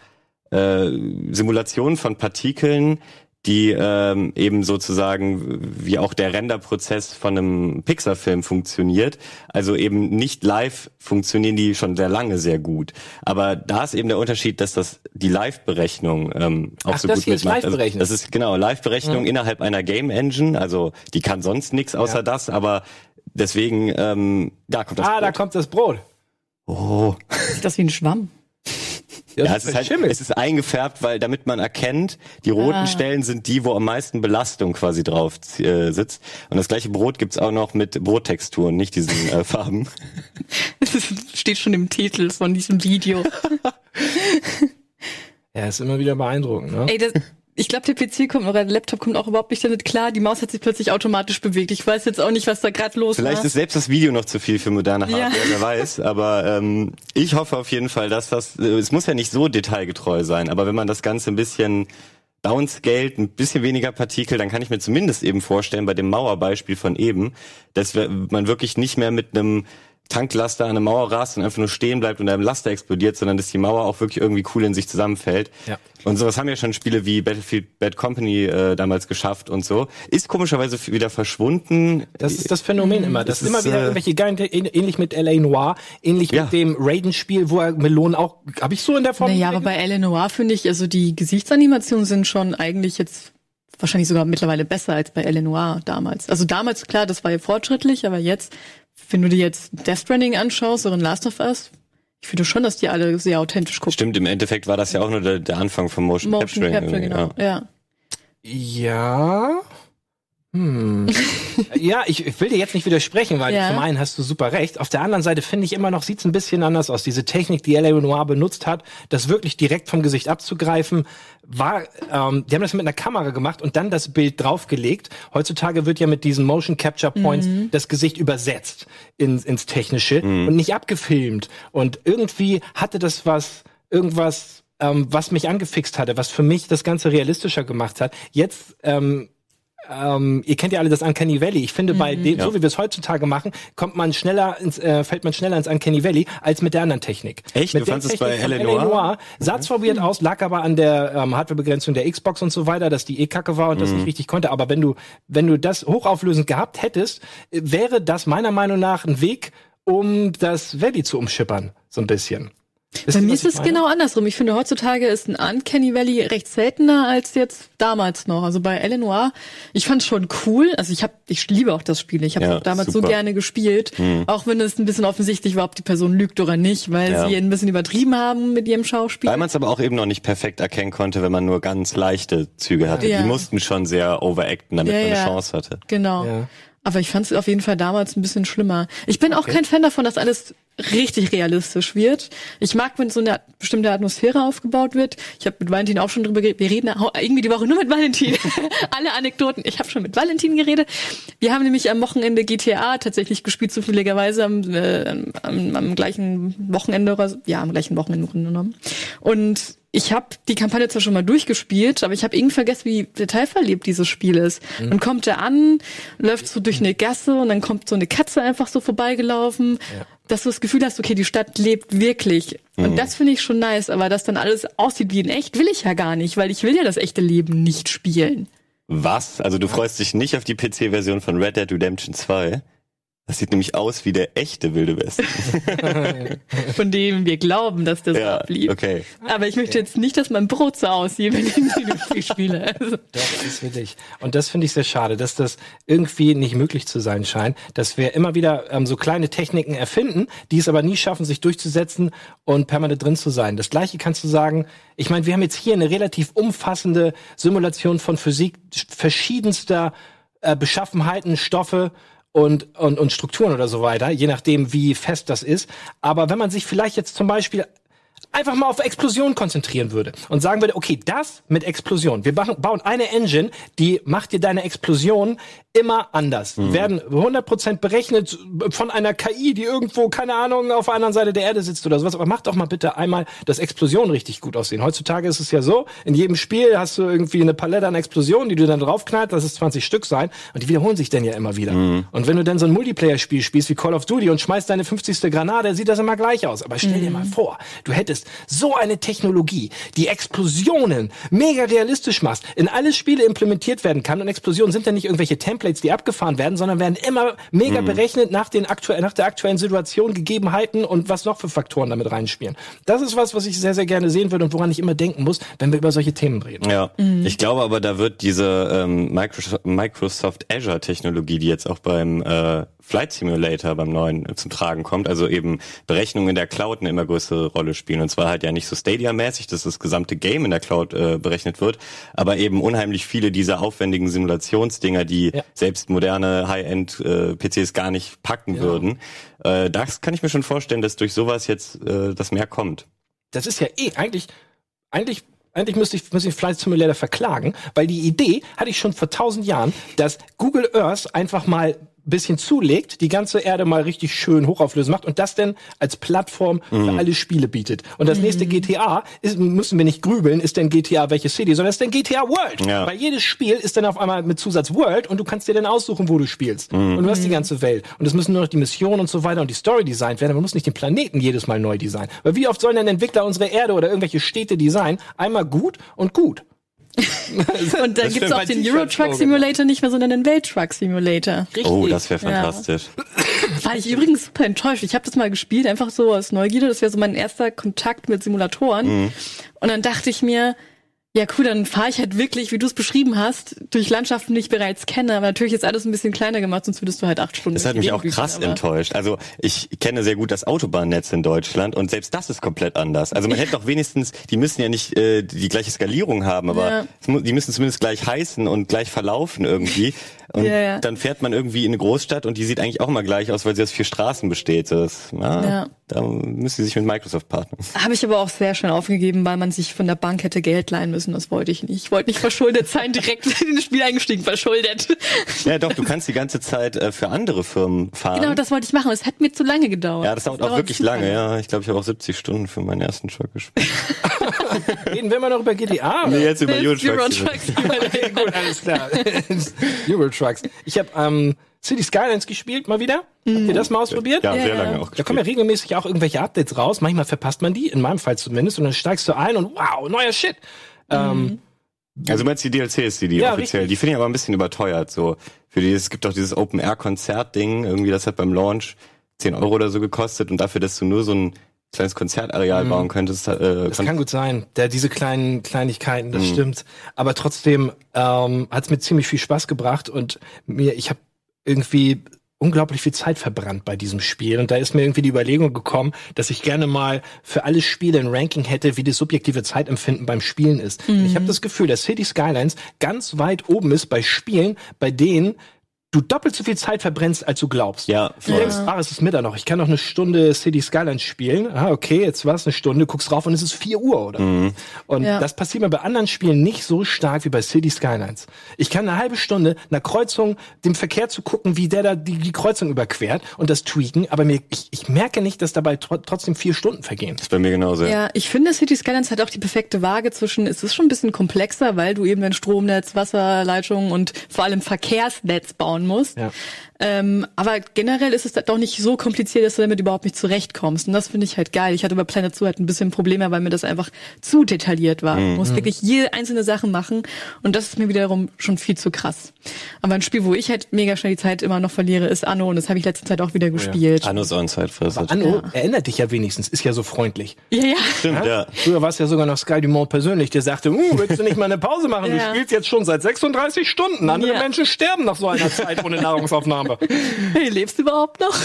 äh, Simulationen von Partikeln, die ähm, eben sozusagen wie auch der Renderprozess von einem Pixar-Film funktioniert. Also eben nicht live funktionieren die schon sehr lange sehr gut. Aber da ist eben der Unterschied, dass das die Live-Berechnung ähm, auch Ach, so das gut hier ist mitmacht. Also Live-Berechnung. das ist genau Live-Berechnung innerhalb einer Game Engine. Also die kann sonst nichts außer Ja. das, aber deswegen ähm, da kommt das. ah, da Brot. kommt das Brot. oh. Sieht das wie ein Schwamm? Ja, es ist halt, es ist eingefärbt, weil damit man erkennt, die roten Ah. Stellen sind die, wo am meisten Belastung quasi drauf äh, sitzt. Und das gleiche Brot gibt's auch noch mit Brottexturen, nicht diesen äh, Farben. Das steht schon im Titel von diesem Video. Ja, ist immer wieder beeindruckend, ne? Ey, das, ich glaube, der PC kommt oder der Laptop kommt auch überhaupt nicht damit klar. Die Maus hat sich plötzlich automatisch bewegt. Ich weiß jetzt auch nicht, was da gerade los Vielleicht war. ist selbst das Video noch zu viel für moderne Hardware, Ja. wer weiß. Aber ähm, ich hoffe auf jeden Fall, dass das, äh, es muss ja nicht so detailgetreu sein, aber wenn man das Ganze ein bisschen downscaled, ein bisschen weniger Partikel, dann kann ich mir zumindest eben vorstellen, bei dem Mauerbeispiel von eben, dass man wirklich nicht mehr mit einem Tanklaster an eine Mauer rast und einfach nur stehen bleibt und einem Laster explodiert, sondern dass die Mauer auch wirklich irgendwie cool in sich zusammenfällt. Ja. Und sowas haben ja schon Spiele wie Battlefield Bad Company äh, damals geschafft und so. Ist komischerweise wieder verschwunden. Das ist das Phänomen immer. Das Das ist immer wieder äh, irgendwelche geilen, ähnlich mit L.A. Noir, ähnlich Ja. mit dem Raiden-Spiel, wo er Melonen auch, habe ich so in der Form? Naja, aber bei Eleanor finde ich, also die Gesichtsanimationen sind schon eigentlich jetzt wahrscheinlich sogar mittlerweile besser als bei Eleanor damals. Also damals, klar, das war ja fortschrittlich, aber jetzt, wenn du dir jetzt Death Stranding anschaust oder in Last of Us, ich finde schon, dass die alle sehr authentisch gucken. Stimmt, im Endeffekt war das ja auch nur der, der Anfang vom Motion, Motion Capturing. Capture, genau. Ja. Ja. Ja. Hm. ja, ich, ich will dir jetzt nicht widersprechen, weil Ja. zum einen hast du super recht. Auf der anderen Seite finde ich immer noch, sieht's ein bisschen anders aus. Diese Technik, die L.A. Noir benutzt hat, das wirklich direkt vom Gesicht abzugreifen, war, ähm, die haben das mit einer Kamera gemacht und dann das Bild draufgelegt. Heutzutage wird ja mit diesen Motion Capture Points das Gesicht übersetzt ins, ins Technische und nicht abgefilmt. Und irgendwie hatte das was, irgendwas, ähm, was mich angefixt hatte, was für mich das Ganze realistischer gemacht hat. Jetzt, ähm, ähm, ihr kennt ja alle das Uncanny Valley. Ich finde, bei dem, so wie wir es heutzutage machen, kommt man schneller ins, äh, fällt man schneller ins Uncanny Valley als mit der anderen Technik. Echt? Mit Du fandest es bei L.A. L.A. Noire? Sah zwar weird aus, lag aber an der ähm, Hardwarebegrenzung der Xbox und so weiter, dass die eh kacke war und das nicht richtig konnte. Aber wenn du, wenn du das hochauflösend gehabt hättest, wäre das meiner Meinung nach ein Weg, um das Valley zu umschippern. So ein bisschen. Wisst Bei mir ist es genau andersrum. Ich finde, heutzutage ist ein Uncanny Valley recht seltener als jetzt damals noch. Also bei Eleanor, ich fand es schon cool. Also ich habe, ich liebe auch das Spiel. Ich habe Ja, auch damals super. so gerne gespielt, auch wenn es ein bisschen offensichtlich war, ob die Person lügt oder nicht, weil Ja. sie ein bisschen übertrieben haben mit ihrem Schauspiel. Weil man es aber auch eben noch nicht perfekt erkennen konnte, wenn man nur ganz leichte Züge hatte. Ja. Die mussten schon sehr overacten, damit Ja, man eine ja. Chance hatte. Genau. Aber ich fand es auf jeden Fall damals ein bisschen schlimmer. Ich bin auch kein Fan davon, dass alles richtig realistisch wird. Ich mag, wenn so eine bestimmte Atmosphäre aufgebaut wird. Ich habe mit Valentin auch schon drüber geredet. Wir reden irgendwie die Woche nur mit Valentin. Alle Anekdoten. Ich habe schon mit Valentin geredet. Wir haben nämlich am Wochenende GTA tatsächlich gespielt, zufälligerweise am, äh, am, am gleichen Wochenende oder ja, am gleichen Wochenende im Grunde genommen. Und ich habe die Kampagne zwar schon mal durchgespielt, aber ich habe irgendwie vergessen, wie detailverliebt dieses Spiel ist. Dann kommt er an, läuft so durch eine Gasse und dann kommt so eine Katze einfach so vorbeigelaufen, dass du das Gefühl hast, okay, die Stadt lebt wirklich. Und das finde ich schon nice, aber dass dann alles aussieht wie in echt, will ich ja gar nicht, weil ich will ja das echte Leben nicht spielen. Was? Also du freust dich nicht auf die PC-Version von Red Dead Redemption 2? Das sieht nämlich aus wie der echte Wilde Westen. Von dem wir glauben, dass das ja, ablief. okay. Aber ich möchte jetzt nicht, dass mein Brot so aussieht, wenn ich ein Videospiel spiele. Also, Doch, das ist wirklich. Und das finde ich sehr schade, dass das irgendwie nicht möglich zu sein scheint, dass wir immer wieder ähm, so kleine Techniken erfinden, die es aber nie schaffen, sich durchzusetzen und permanent drin zu sein. Das gleiche kannst du sagen, ich meine, wir haben jetzt hier eine relativ umfassende Simulation von Physik verschiedenster äh, Beschaffenheiten, Stoffe und, und, und Strukturen oder so weiter, je nachdem, wie fest das ist. Aber wenn man sich vielleicht jetzt zum Beispiel einfach mal auf Explosion konzentrieren würde und sagen würde, okay, das mit Explosion. Wir bauen bauen eine Engine, die macht dir deine Explosion immer anders. Die werden 100% berechnet von einer KI, die irgendwo, keine Ahnung, auf der anderen Seite der Erde sitzt oder sowas. Aber mach doch mal bitte einmal, dass Explosionen richtig gut aussehen. Heutzutage ist es ja so, in jedem Spiel hast du irgendwie eine Palette an Explosionen, die du dann draufknallst, das ist 20 Stück sein und die wiederholen sich dann ja immer wieder. Und wenn du dann so ein Multiplayer-Spiel spielst wie Call of Duty und schmeißt deine 50. Granate, sieht das immer gleich aus. Aber stell dir mal vor, du hättest so eine Technologie, die Explosionen mega realistisch machst, in alle Spiele implementiert werden kann und Explosionen sind ja nicht irgendwelche Templates, die abgefahren werden, sondern werden immer mega berechnet nach den aktuellen, nach der aktuellen Situation, Gegebenheiten und was noch für Faktoren damit reinspielen. Das ist was, was ich sehr, sehr gerne sehen würde und woran ich immer denken muss, wenn wir über solche Themen reden. Ja, ich glaube aber, da wird diese ähm, Microsoft, Microsoft Azure-Technologie, die jetzt auch beim äh, Flight Simulator beim neuen äh, zum Tragen kommt, also eben Berechnungen in der Cloud eine immer größere Rolle spielen. Und zwar halt ja nicht so Stadia-mäßig, dass das gesamte Game in der Cloud äh, berechnet wird, aber eben unheimlich viele dieser aufwendigen Simulationsdinger, die Ja. selbst moderne High-End-PCs gar nicht packen würden. Äh, das kann ich mir schon vorstellen, dass durch sowas jetzt äh, das mehr kommt. das ist ja eh eigentlich, eigentlich, eigentlich müsste ich, müsste ich Flight Simulator verklagen, weil die Idee hatte ich schon vor tausend Jahren, dass Google Earth einfach mal bisschen zulegt, die ganze Erde mal richtig schön hochauflösend macht und das dann als Plattform für alle Spiele bietet. Und das nächste GTA ist, müssen wir nicht grübeln, ist denn GTA welche City, sondern ist denn GTA World. Ja. Weil jedes Spiel ist dann auf einmal mit Zusatz World und du kannst dir dann aussuchen, wo du spielst. Und du hast die ganze Welt. Und es müssen nur noch die Missionen und so weiter und die Story designt werden. Man muss nicht den Planeten jedes Mal neu designen. Weil wie oft sollen denn Entwickler unsere Erde oder irgendwelche Städte designen? Einmal gut und gut. Und dann gibt's stimmt. auch den Euro Truck. Simulator nicht mehr, sondern den Welttruck Simulator. Oh, das wäre Ja. fantastisch. War ich übrigens super enttäuscht. Ich habe das mal gespielt, einfach so aus Neugierde. Das wäre so mein erster Kontakt mit Simulatoren. Und dann dachte ich mir, Ja, cool, dann fahre ich halt wirklich, wie du es beschrieben hast, durch Landschaften, die ich bereits kenne. Aber natürlich ist alles ein bisschen kleiner gemacht, sonst würdest du halt acht Stunden. Das hat mich auch krass aber. enttäuscht. Also ich kenne sehr gut das Autobahnnetz in Deutschland und selbst das ist komplett anders. Also man hätte doch wenigstens, die müssen ja nicht äh, die gleiche Skalierung haben, aber Ja. die müssen zumindest gleich heißen und gleich verlaufen irgendwie. Und Ja, ja. dann fährt man irgendwie in eine Großstadt und die sieht eigentlich auch immer gleich aus, weil sie aus vier Straßen besteht. Das, na, Ja. Da müssen sie sich mit Microsoft partnern. Habe ich aber auch sehr schnell aufgegeben, weil man sich von der Bank hätte Geld leihen müssen. Das wollte ich nicht. Ich wollte nicht verschuldet sein, direkt in das Spiel eingestiegen, verschuldet. Ja, doch, du kannst die ganze Zeit äh, für andere Firmen fahren. Genau, das wollte ich machen. Es hat mir zu lange gedauert. ja, das dauert auch wirklich zu lange, ja. Ich glaube, ich habe auch 70 Stunden für meinen ersten Truck gespielt. Reden wir immer noch über GTA? Nee, jetzt über Euro Euro Trucks. Gut, alles klar. Euro Trucks. Ich habe ähm, City Skylines gespielt, mal wieder. Habt ihr das mal ausprobiert? Ja, Ja, sehr lange auch Da kommen ja gespielt. regelmäßig auch irgendwelche Updates raus. Manchmal verpasst man die, in meinem Fall zumindest, und dann steigst du ein und wow, neuer Shit. Ähm, Also meinst du die DLCs, die, die Ja, offiziell, richtig. die finde ich aber ein bisschen überteuert. So für die, es gibt doch dieses Open Air Konzert Ding, irgendwie das hat beim Launch 10 Euro oder so gekostet und dafür, dass du nur so ein kleines Konzertareal bauen könntest, äh, Mhm. Das kon- kann gut sein. Der, diese kleinen Kleinigkeiten, Mhm. das stimmt. Aber trotzdem ähm, hat es mir ziemlich viel Spaß gebracht und mir, ich habe irgendwie unglaublich viel Zeit verbrannt bei diesem Spiel. Und da ist mir irgendwie die Überlegung gekommen, dass ich gerne mal für alle Spiele ein Ranking hätte, wie das subjektive Zeitempfinden beim Spielen ist. Und Ich habe das Gefühl, dass City Skylines ganz weit oben ist bei Spielen, bei denen du doppelt so viel Zeit verbrennst, als du glaubst. Ja, Du voll. denkst, ah, es ist Mittag noch, ich kann noch eine Stunde City Skylines spielen. Ah, okay, jetzt war es eine Stunde, guckst drauf und es ist 4 Uhr, oder? Und Ja. das passiert mir bei anderen Spielen nicht so stark wie bei City Skylines. Ich kann eine halbe Stunde einer Kreuzung, dem Verkehr zu gucken, wie der da die, die Kreuzung überquert und das tweaken, aber mir, ich, ich merke nicht, dass dabei tro trotzdem vier Stunden vergehen. ist bei mir genauso. Ja, ich finde, City Skylines hat auch die perfekte Waage zwischen, es ist schon ein bisschen komplexer, weil du eben ein Stromnetz, Wasserleitungen und vor allem Verkehrsnetz bauen musst. Ja. Ähm, aber generell ist es doch nicht so kompliziert, dass du damit überhaupt nicht zurechtkommst. Und das finde ich halt geil. Ich hatte bei Planet Zoo halt ein bisschen Probleme, weil mir das einfach zu detailliert war. Mhm. Du musst wirklich jede einzelne Sache machen. Und das ist mir wiederum schon viel zu krass. Aber ein Spiel, wo ich halt mega schnell die Zeit immer noch verliere, ist Anno. Und das habe ich letzte Zeit auch wieder gespielt. Anno ist auch ein Zeitfresser. Anno erinnert dich ja wenigstens, ist ja so freundlich. Ja, ja. Stimmt, ja. Früher war es ja sogar noch Sky Dumont persönlich, der sagte, uh, willst du nicht mal eine Pause machen? Du Ja. spielst jetzt schon seit 36 Stunden. Andere Ja. Menschen sterben nach so einer Zeit ohne Nahrungsaufnahme. Hey, lebst du überhaupt noch?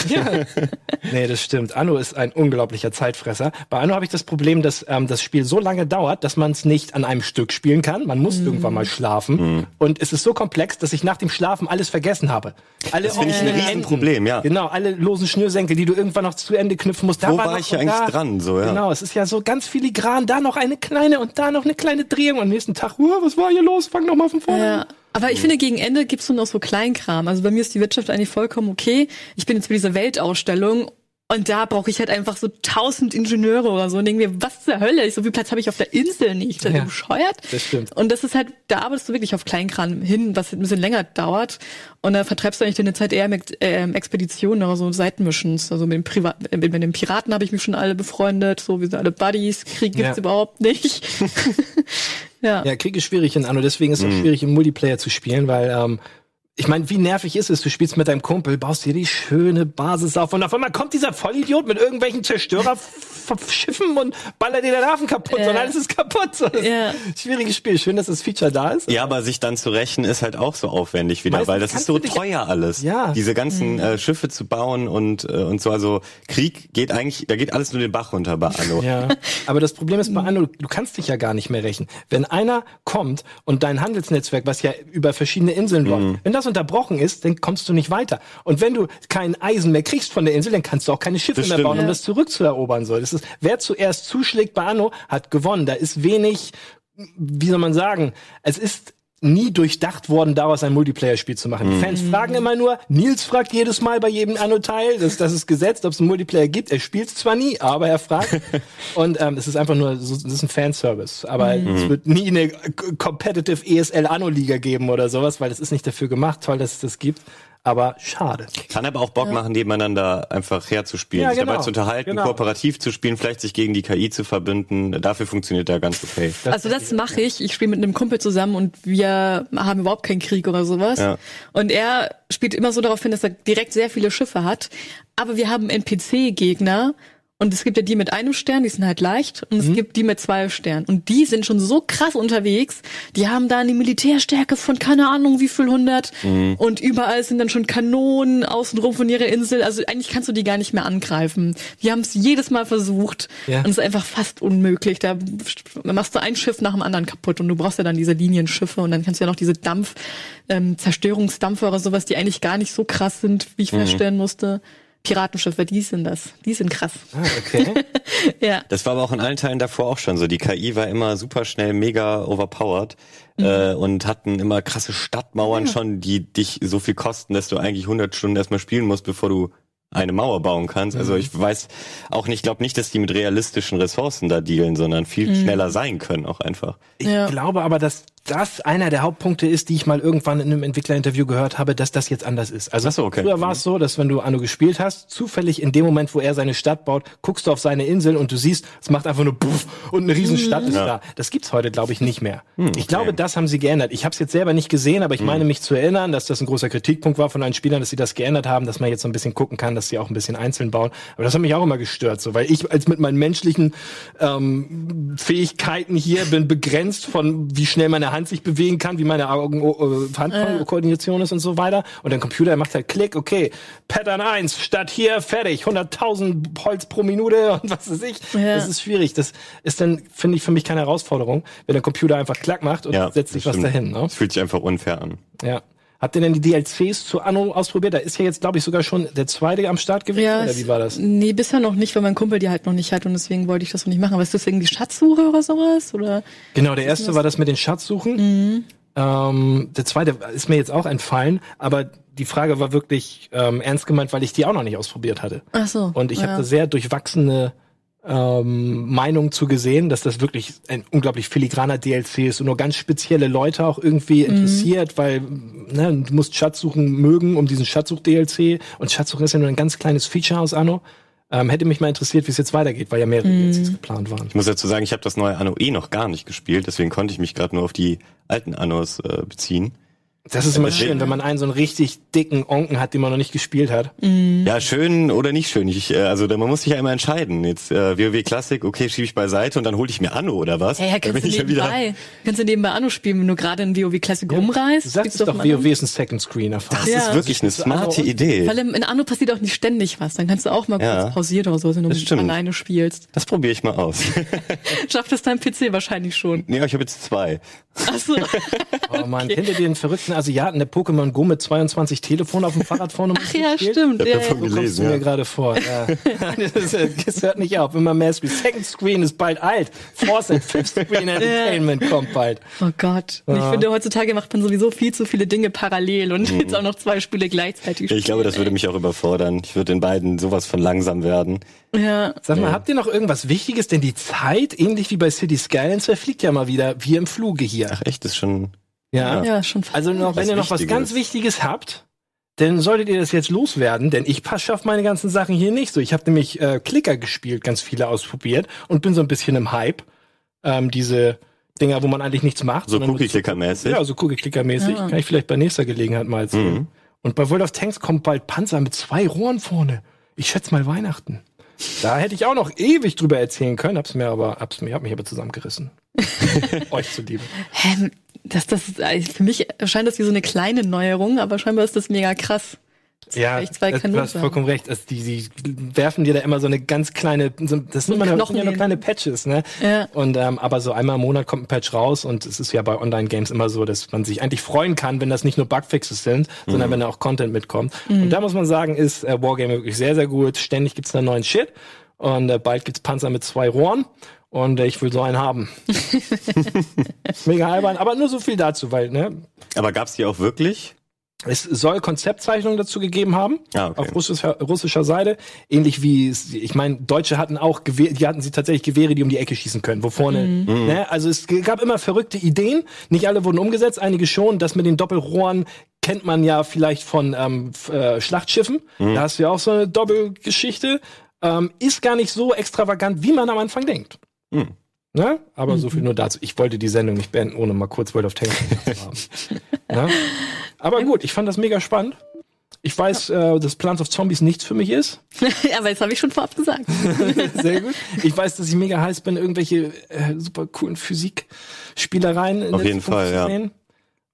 Nee, das stimmt. Anno ist ein unglaublicher Zeitfresser. Bei Anno habe ich das Problem, dass ähm, das Spiel so lange dauert, dass man es nicht an einem Stück spielen kann. Man muss irgendwann mal schlafen. Und es ist so komplex, dass ich nach dem Schlafen alles vergessen habe. Alle Das finde ich ein Riesenproblem, ja. Genau, alle losen Schnürsenkel, die du irgendwann noch zu Ende knüpfen musst. Da Wo war noch ich ja eigentlich da. dran, so, ja. Genau, es ist ja so ganz filigran. Da noch eine kleine und da noch eine kleine Drehung. Und am nächsten Tag, uh, was war hier los? Fang noch mal von vorne an. Ja. Aber ich finde, gegen Ende gibt's nur noch so Kleinkram. Also bei mir ist die Wirtschaft eigentlich vollkommen okay. Ich bin jetzt bei dieser Weltausstellung und da brauche ich halt einfach so tausend Ingenieure oder so und denke mir, was zur Hölle? So viel Platz habe ich auf der Insel nicht. Seid ihr Ja, bescheuert? das stimmt. Und das ist halt, da arbeitest du wirklich auf Kleinkram hin, was ein bisschen länger dauert. Und da vertreibst du eigentlich deine Zeit eher mit ähm, Expeditionen oder so Seitenmissions. Also mit den, Privat äh, mit den Piraten habe ich mich schon alle befreundet. So, wir sind alle Buddies. Krieg gibt's Ja. überhaupt nicht. ja. Ja, Krieg ist schwierig in Anno, deswegen ist es auch schwierig im Multiplayer zu spielen, weil ähm, ich meine, wie nervig ist es? Du spielst mit deinem Kumpel, baust dir die schöne Basis auf und auf einmal kommt dieser Vollidiot mit irgendwelchen Zerstörerschiffen und ballert dir den Hafen kaputt Ja. und alles ist kaputt. So, das ist Ja. ein Schwieriges Spiel. Schön, dass das Feature da ist. Ja, aber sich dann zu rächen ist halt auch so aufwendig wieder, Meistens weil das ist so teuer alles. Ja. Diese ganzen äh, Schiffe zu bauen und äh, und so also Krieg geht eigentlich, da geht alles nur den Bach runter bei Anno. Ja, aber das Problem ist bei Anno, du kannst dich ja gar nicht mehr rächen. Wenn einer kommt und dein Handelsnetzwerk, was ja über verschiedene Inseln läuft, Mhm. wenn das unterbrochen ist, dann kommst du nicht weiter. Und wenn du kein Eisen mehr kriegst von der Insel, dann kannst du auch keine Schiffe Das mehr stimmt. bauen, um Ja. das zurückzuerobern. So, das ist, wer zuerst zuschlägt bei Anno, hat gewonnen. Da ist wenig, wie soll man sagen, es ist nie durchdacht worden, daraus ein Multiplayer-Spiel zu machen. Die Fans fragen immer nur, Nils fragt jedes Mal bei jedem Anno-Teil, das, das ist gesetzt, ob es einen Multiplayer gibt. Er spielt zwar nie, aber er fragt. Und ähm, es ist einfach nur, das ist ein Fanservice. Aber es wird nie eine Competitive ESL Anno-Liga geben oder sowas, weil es ist nicht dafür gemacht. Toll, dass es das gibt. Aber schade. Kann aber auch Bock machen, nebeneinander einfach herzuspielen, Ja, sich dabei genau. zu unterhalten, Genau. kooperativ zu spielen, vielleicht sich gegen die KI zu verbünden. Dafür funktioniert der ganz okay. Also das mache ich. Ich spiele mit einem Kumpel zusammen und wir haben überhaupt keinen Krieg oder sowas. Ja. Und er spielt immer so darauf hin, dass er direkt sehr viele Schiffe hat. Aber wir haben NPC-Gegner Und es gibt ja die mit einem Stern, die sind halt leicht. Und es mhm. gibt die mit zwei Sternen. Und die sind schon so krass unterwegs. Die haben da eine Militärstärke von keine Ahnung wie viel hundert. Mhm. Und überall sind dann schon Kanonen außenrum von ihrer Insel. Also eigentlich kannst du die gar nicht mehr angreifen. Die haben es jedes Mal versucht. Ja. Und es ist einfach fast unmöglich. Da machst du ein Schiff nach dem anderen kaputt. Und du brauchst ja dann diese Linienschiffe. Und dann kannst du ja noch diese Dampf, ähm, Zerstörungsdampfer oder sowas, die eigentlich gar nicht so krass sind, wie ich mhm. feststellen musste. Piratenschiffe, die sind das. Die sind krass. Ah, okay. ja. Das war aber auch in allen Teilen davor auch schon so. Die KI war immer super schnell, mega overpowered mhm. äh, und hatten immer krasse Stadtmauern ja. schon, die dich so viel kosten, dass du eigentlich 100 Stunden erstmal spielen musst, bevor du eine Mauer bauen kannst. Also mhm. ich weiß auch nicht, glaube nicht, dass die mit realistischen Ressourcen da dealen, sondern viel mhm. schneller sein können auch einfach. Ich ja. glaube aber, dass das einer der Hauptpunkte ist, die ich mal irgendwann in einem Entwicklerinterview gehört habe, dass das jetzt anders ist. Also so, okay. früher war es so, dass wenn du Anno gespielt hast, zufällig in dem Moment, wo er seine Stadt baut, guckst du auf seine Insel und du siehst, es macht einfach nur Puff und eine Riesenstadt mhm. ist ja. da. Das gibt's heute, glaube ich, nicht mehr. Mhm, okay. Ich glaube, das haben sie geändert. Ich habe es jetzt selber nicht gesehen, aber ich mhm. meine mich zu erinnern, dass das ein großer Kritikpunkt war von allen Spielern, dass sie das geändert haben, dass man jetzt so ein bisschen gucken kann, dass sie auch ein bisschen einzeln bauen. Aber das hat mich auch immer gestört, so, weil ich als mit meinen menschlichen ähm, Fähigkeiten hier bin begrenzt von, wie schnell meine Hand sich bewegen kann wie meine Augen-Handkoordination äh, ist und so weiter. Und der Computer macht halt Klick, okay, Pattern 1, statt hier, fertig, 100.000 Holz pro Minute und was weiß ich. Ja. Das ist schwierig. Das ist dann, finde ich, für mich keine Herausforderung, wenn der Computer einfach Klack macht und ja, setzt sich was dahin. Ne? Das fühlt sich einfach unfair an. Ja. Habt ihr denn die DLCs zu Anno ausprobiert? Da ist ja jetzt, glaube ich, sogar schon der zweite am Start gewesen, ja, oder wie war das? Nee, bisher noch nicht, weil mein Kumpel die halt noch nicht hat und deswegen wollte ich das noch nicht machen. Aber ist das irgendwie Schatzsuche oder sowas? Oder genau, der erste war das mit den Schatzsuchen. Mhm. Ähm, der zweite ist mir jetzt auch entfallen, aber die Frage war wirklich ähm, ernst gemeint, weil ich die auch noch nicht ausprobiert hatte. Ach so. Und ich ja. habe da sehr durchwachsene ähm, Meinungen zu gesehen, dass das wirklich ein unglaublich filigraner DLC ist und nur ganz spezielle Leute auch irgendwie mhm. interessiert, weil ne, du musst Schatzsuchen mögen um diesen Schatzsuch-DLC und Schatzsuchen ist ja nur ein ganz kleines Feature aus Anno. Ähm, hätte mich mal interessiert, wie es jetzt weitergeht, weil ja mehrere mm. DLCs geplant waren. Ich muss dazu sagen, ich habe das neue Anno eh noch gar nicht gespielt, deswegen konnte ich mich gerade nur auf die alten Annos äh, beziehen. Das ist immer schön, wenn man einen so einen richtig dicken Onken hat, den man noch nicht gespielt hat. Mhm. Ja, schön oder nicht schön. Ich, äh, also man muss sich ja immer entscheiden. Jetzt äh, WoW Classic, okay, schiebe ich beiseite und dann hole ich mir Anno oder was? Ja, ja kannst, du nebenbei, ja kannst du nebenbei Anno spielen, wenn du gerade in WoW Classic ja. rumreist. Du sagst doch, WoW ist ein Second Screen erfahren. Das ja. ist wirklich eine smarte Idee. Weil in Anno passiert auch nicht ständig was. Dann kannst du auch mal kurz pausieren oder so, wenn du alleine spielst. Das probiere ich mal aus. Schafft es dein PC wahrscheinlich schon. Nee, ich habe jetzt zwei. Ach so. oh man, okay. kennt ihr den verrückten Asiaten, der Pokémon Go mit 22 Telefonen auf dem Fahrrad vorne Ach ja, spielt. stimmt. Ich ja, davon ja. gelesen, du mir gerade vor. Ja. das, das, hört nicht auf. Immer mehr Screen. Second Screen ist bald alt. Fourth and Fifth Screen Entertainment ja. kommt bald. Oh Gott. Und ich finde, heutzutage macht man sowieso viel zu viele Dinge parallel und mhm. jetzt auch noch zwei Spiele gleichzeitig spielen. Ich glaube, das würde mich auch überfordern. Ich würde in beiden sowas von langsam werden. Ja. Sag mal, habt ihr noch irgendwas Wichtiges? Denn die Zeit, ähnlich wie bei City Skylines, verfliegt ja mal wieder wie im Fluge hier. Ach echt, das ist schon ja, ja schon fast. Also noch, wenn ihr noch was ganz Wichtiges habt, dann solltet ihr das jetzt loswerden, denn ich passe auf meine ganzen Sachen hier nicht so. Ich habe nämlich äh, Klicker gespielt, ganz viele ausprobiert und bin so ein bisschen im Hype. Ähm, diese Dinger, wo man eigentlich nichts macht. So Cookie-Clicker-mäßig? Ja, so Cookie-Clicker-mäßig. Ja. Kann ich vielleicht bei nächster Gelegenheit mal erzählen. Mhm. Und bei World of Tanks kommt bald Panzer mit zwei Rohren vorne. Ich schätze mal Weihnachten. Da hätte ich auch noch ewig drüber erzählen können, hab's mir aber, hab's mir, hab mich aber zusammengerissen. Euch zuliebe. Ähm, das, das, für mich erscheint das wie so eine kleine Neuerung, aber scheinbar ist das mega krass. Ja, zwei du hast vollkommen recht. Also die, die werfen dir da immer so eine ganz kleine, so, das sind, immer ja nur kleine Patches, ne? Ja. Und ähm, aber so einmal im Monat kommt ein Patch raus und es ist ja bei Online-Games immer so, dass man sich eigentlich freuen kann, wenn das nicht nur Bugfixes sind, mhm. sondern wenn da auch Content mitkommt. Mhm. Und da muss man sagen, ist äh, Wargame wirklich sehr, sehr gut. Ständig gibt's da neuen Shit und äh, bald gibt's Panzer mit zwei Rohren. Und ich will so einen haben. Mega albern, aber nur so viel dazu, weil, ne? Aber gab's die auch wirklich? Es soll Konzeptzeichnungen dazu gegeben haben, ah, okay. auf russischer, russischer Seite. Ähnlich wie, ich meine, Deutsche hatten auch Gewehre, die hatten sie tatsächlich Gewehre, die um die Ecke schießen können, wo vorne, mhm. mhm. ne? Also es gab immer verrückte Ideen. Nicht alle wurden umgesetzt, einige schon. Das mit den Doppelrohren kennt man ja vielleicht von ähm, äh, Schlachtschiffen. Mhm. Da hast du ja auch so eine Doppelgeschichte. Ähm, ist gar nicht so extravagant, wie man am Anfang denkt. Mhm. Ne? Aber mhm. so viel nur dazu. Ich wollte die Sendung nicht beenden, ohne mal kurz World of Tanks zu haben. ne? Aber gut, ich fand das mega spannend. Ich weiß, äh, dass Plants of Zombies nichts für mich ist. Aber das habe ich schon vorab gesagt. Sehr gut. Ich weiß, dass ich mega heiß bin, irgendwelche äh, super coolen Physikspielereien in Auf jeden Fall, zu ja. sehen.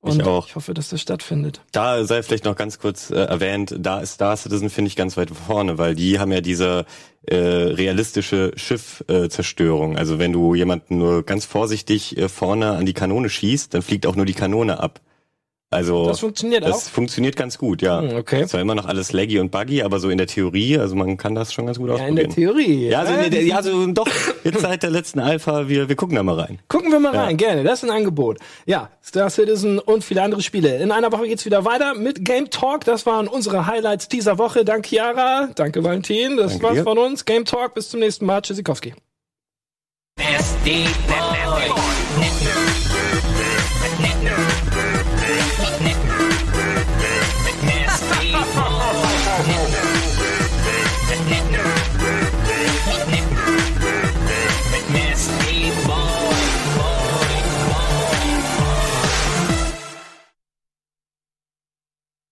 Und Ich auch. ich hoffe, dass das stattfindet. Da sei vielleicht noch ganz kurz äh, erwähnt, da ist Star Citizen, finde ich, ganz weit vorne, weil die haben ja diese äh, realistische Schiffzerstörung. Äh, also wenn du jemanden nur ganz vorsichtig äh, vorne an die Kanone schießt, dann fliegt auch nur die Kanone ab. Also Das funktioniert das auch. funktioniert ganz gut, ja. Hm, okay. Zwar immer noch alles laggy und buggy, aber so in der Theorie, also man kann das schon ganz gut Ja, in der ausprobieren. Theorie. ja, also, der, ja, also doch, jetzt seit der letzten Alpha, wir, wir gucken da mal rein. Gucken wir mal Ja. rein, gerne. Das ist ein Angebot. Ja, Star Citizen und viele andere Spiele. In einer Woche geht's wieder weiter mit Game Talk. Das waren unsere Highlights dieser Woche. Danke, Chiara. Danke, Valentin. Das Danke war's dir. von uns. Game Talk. Bis zum nächsten Mal. Tschüssikowski.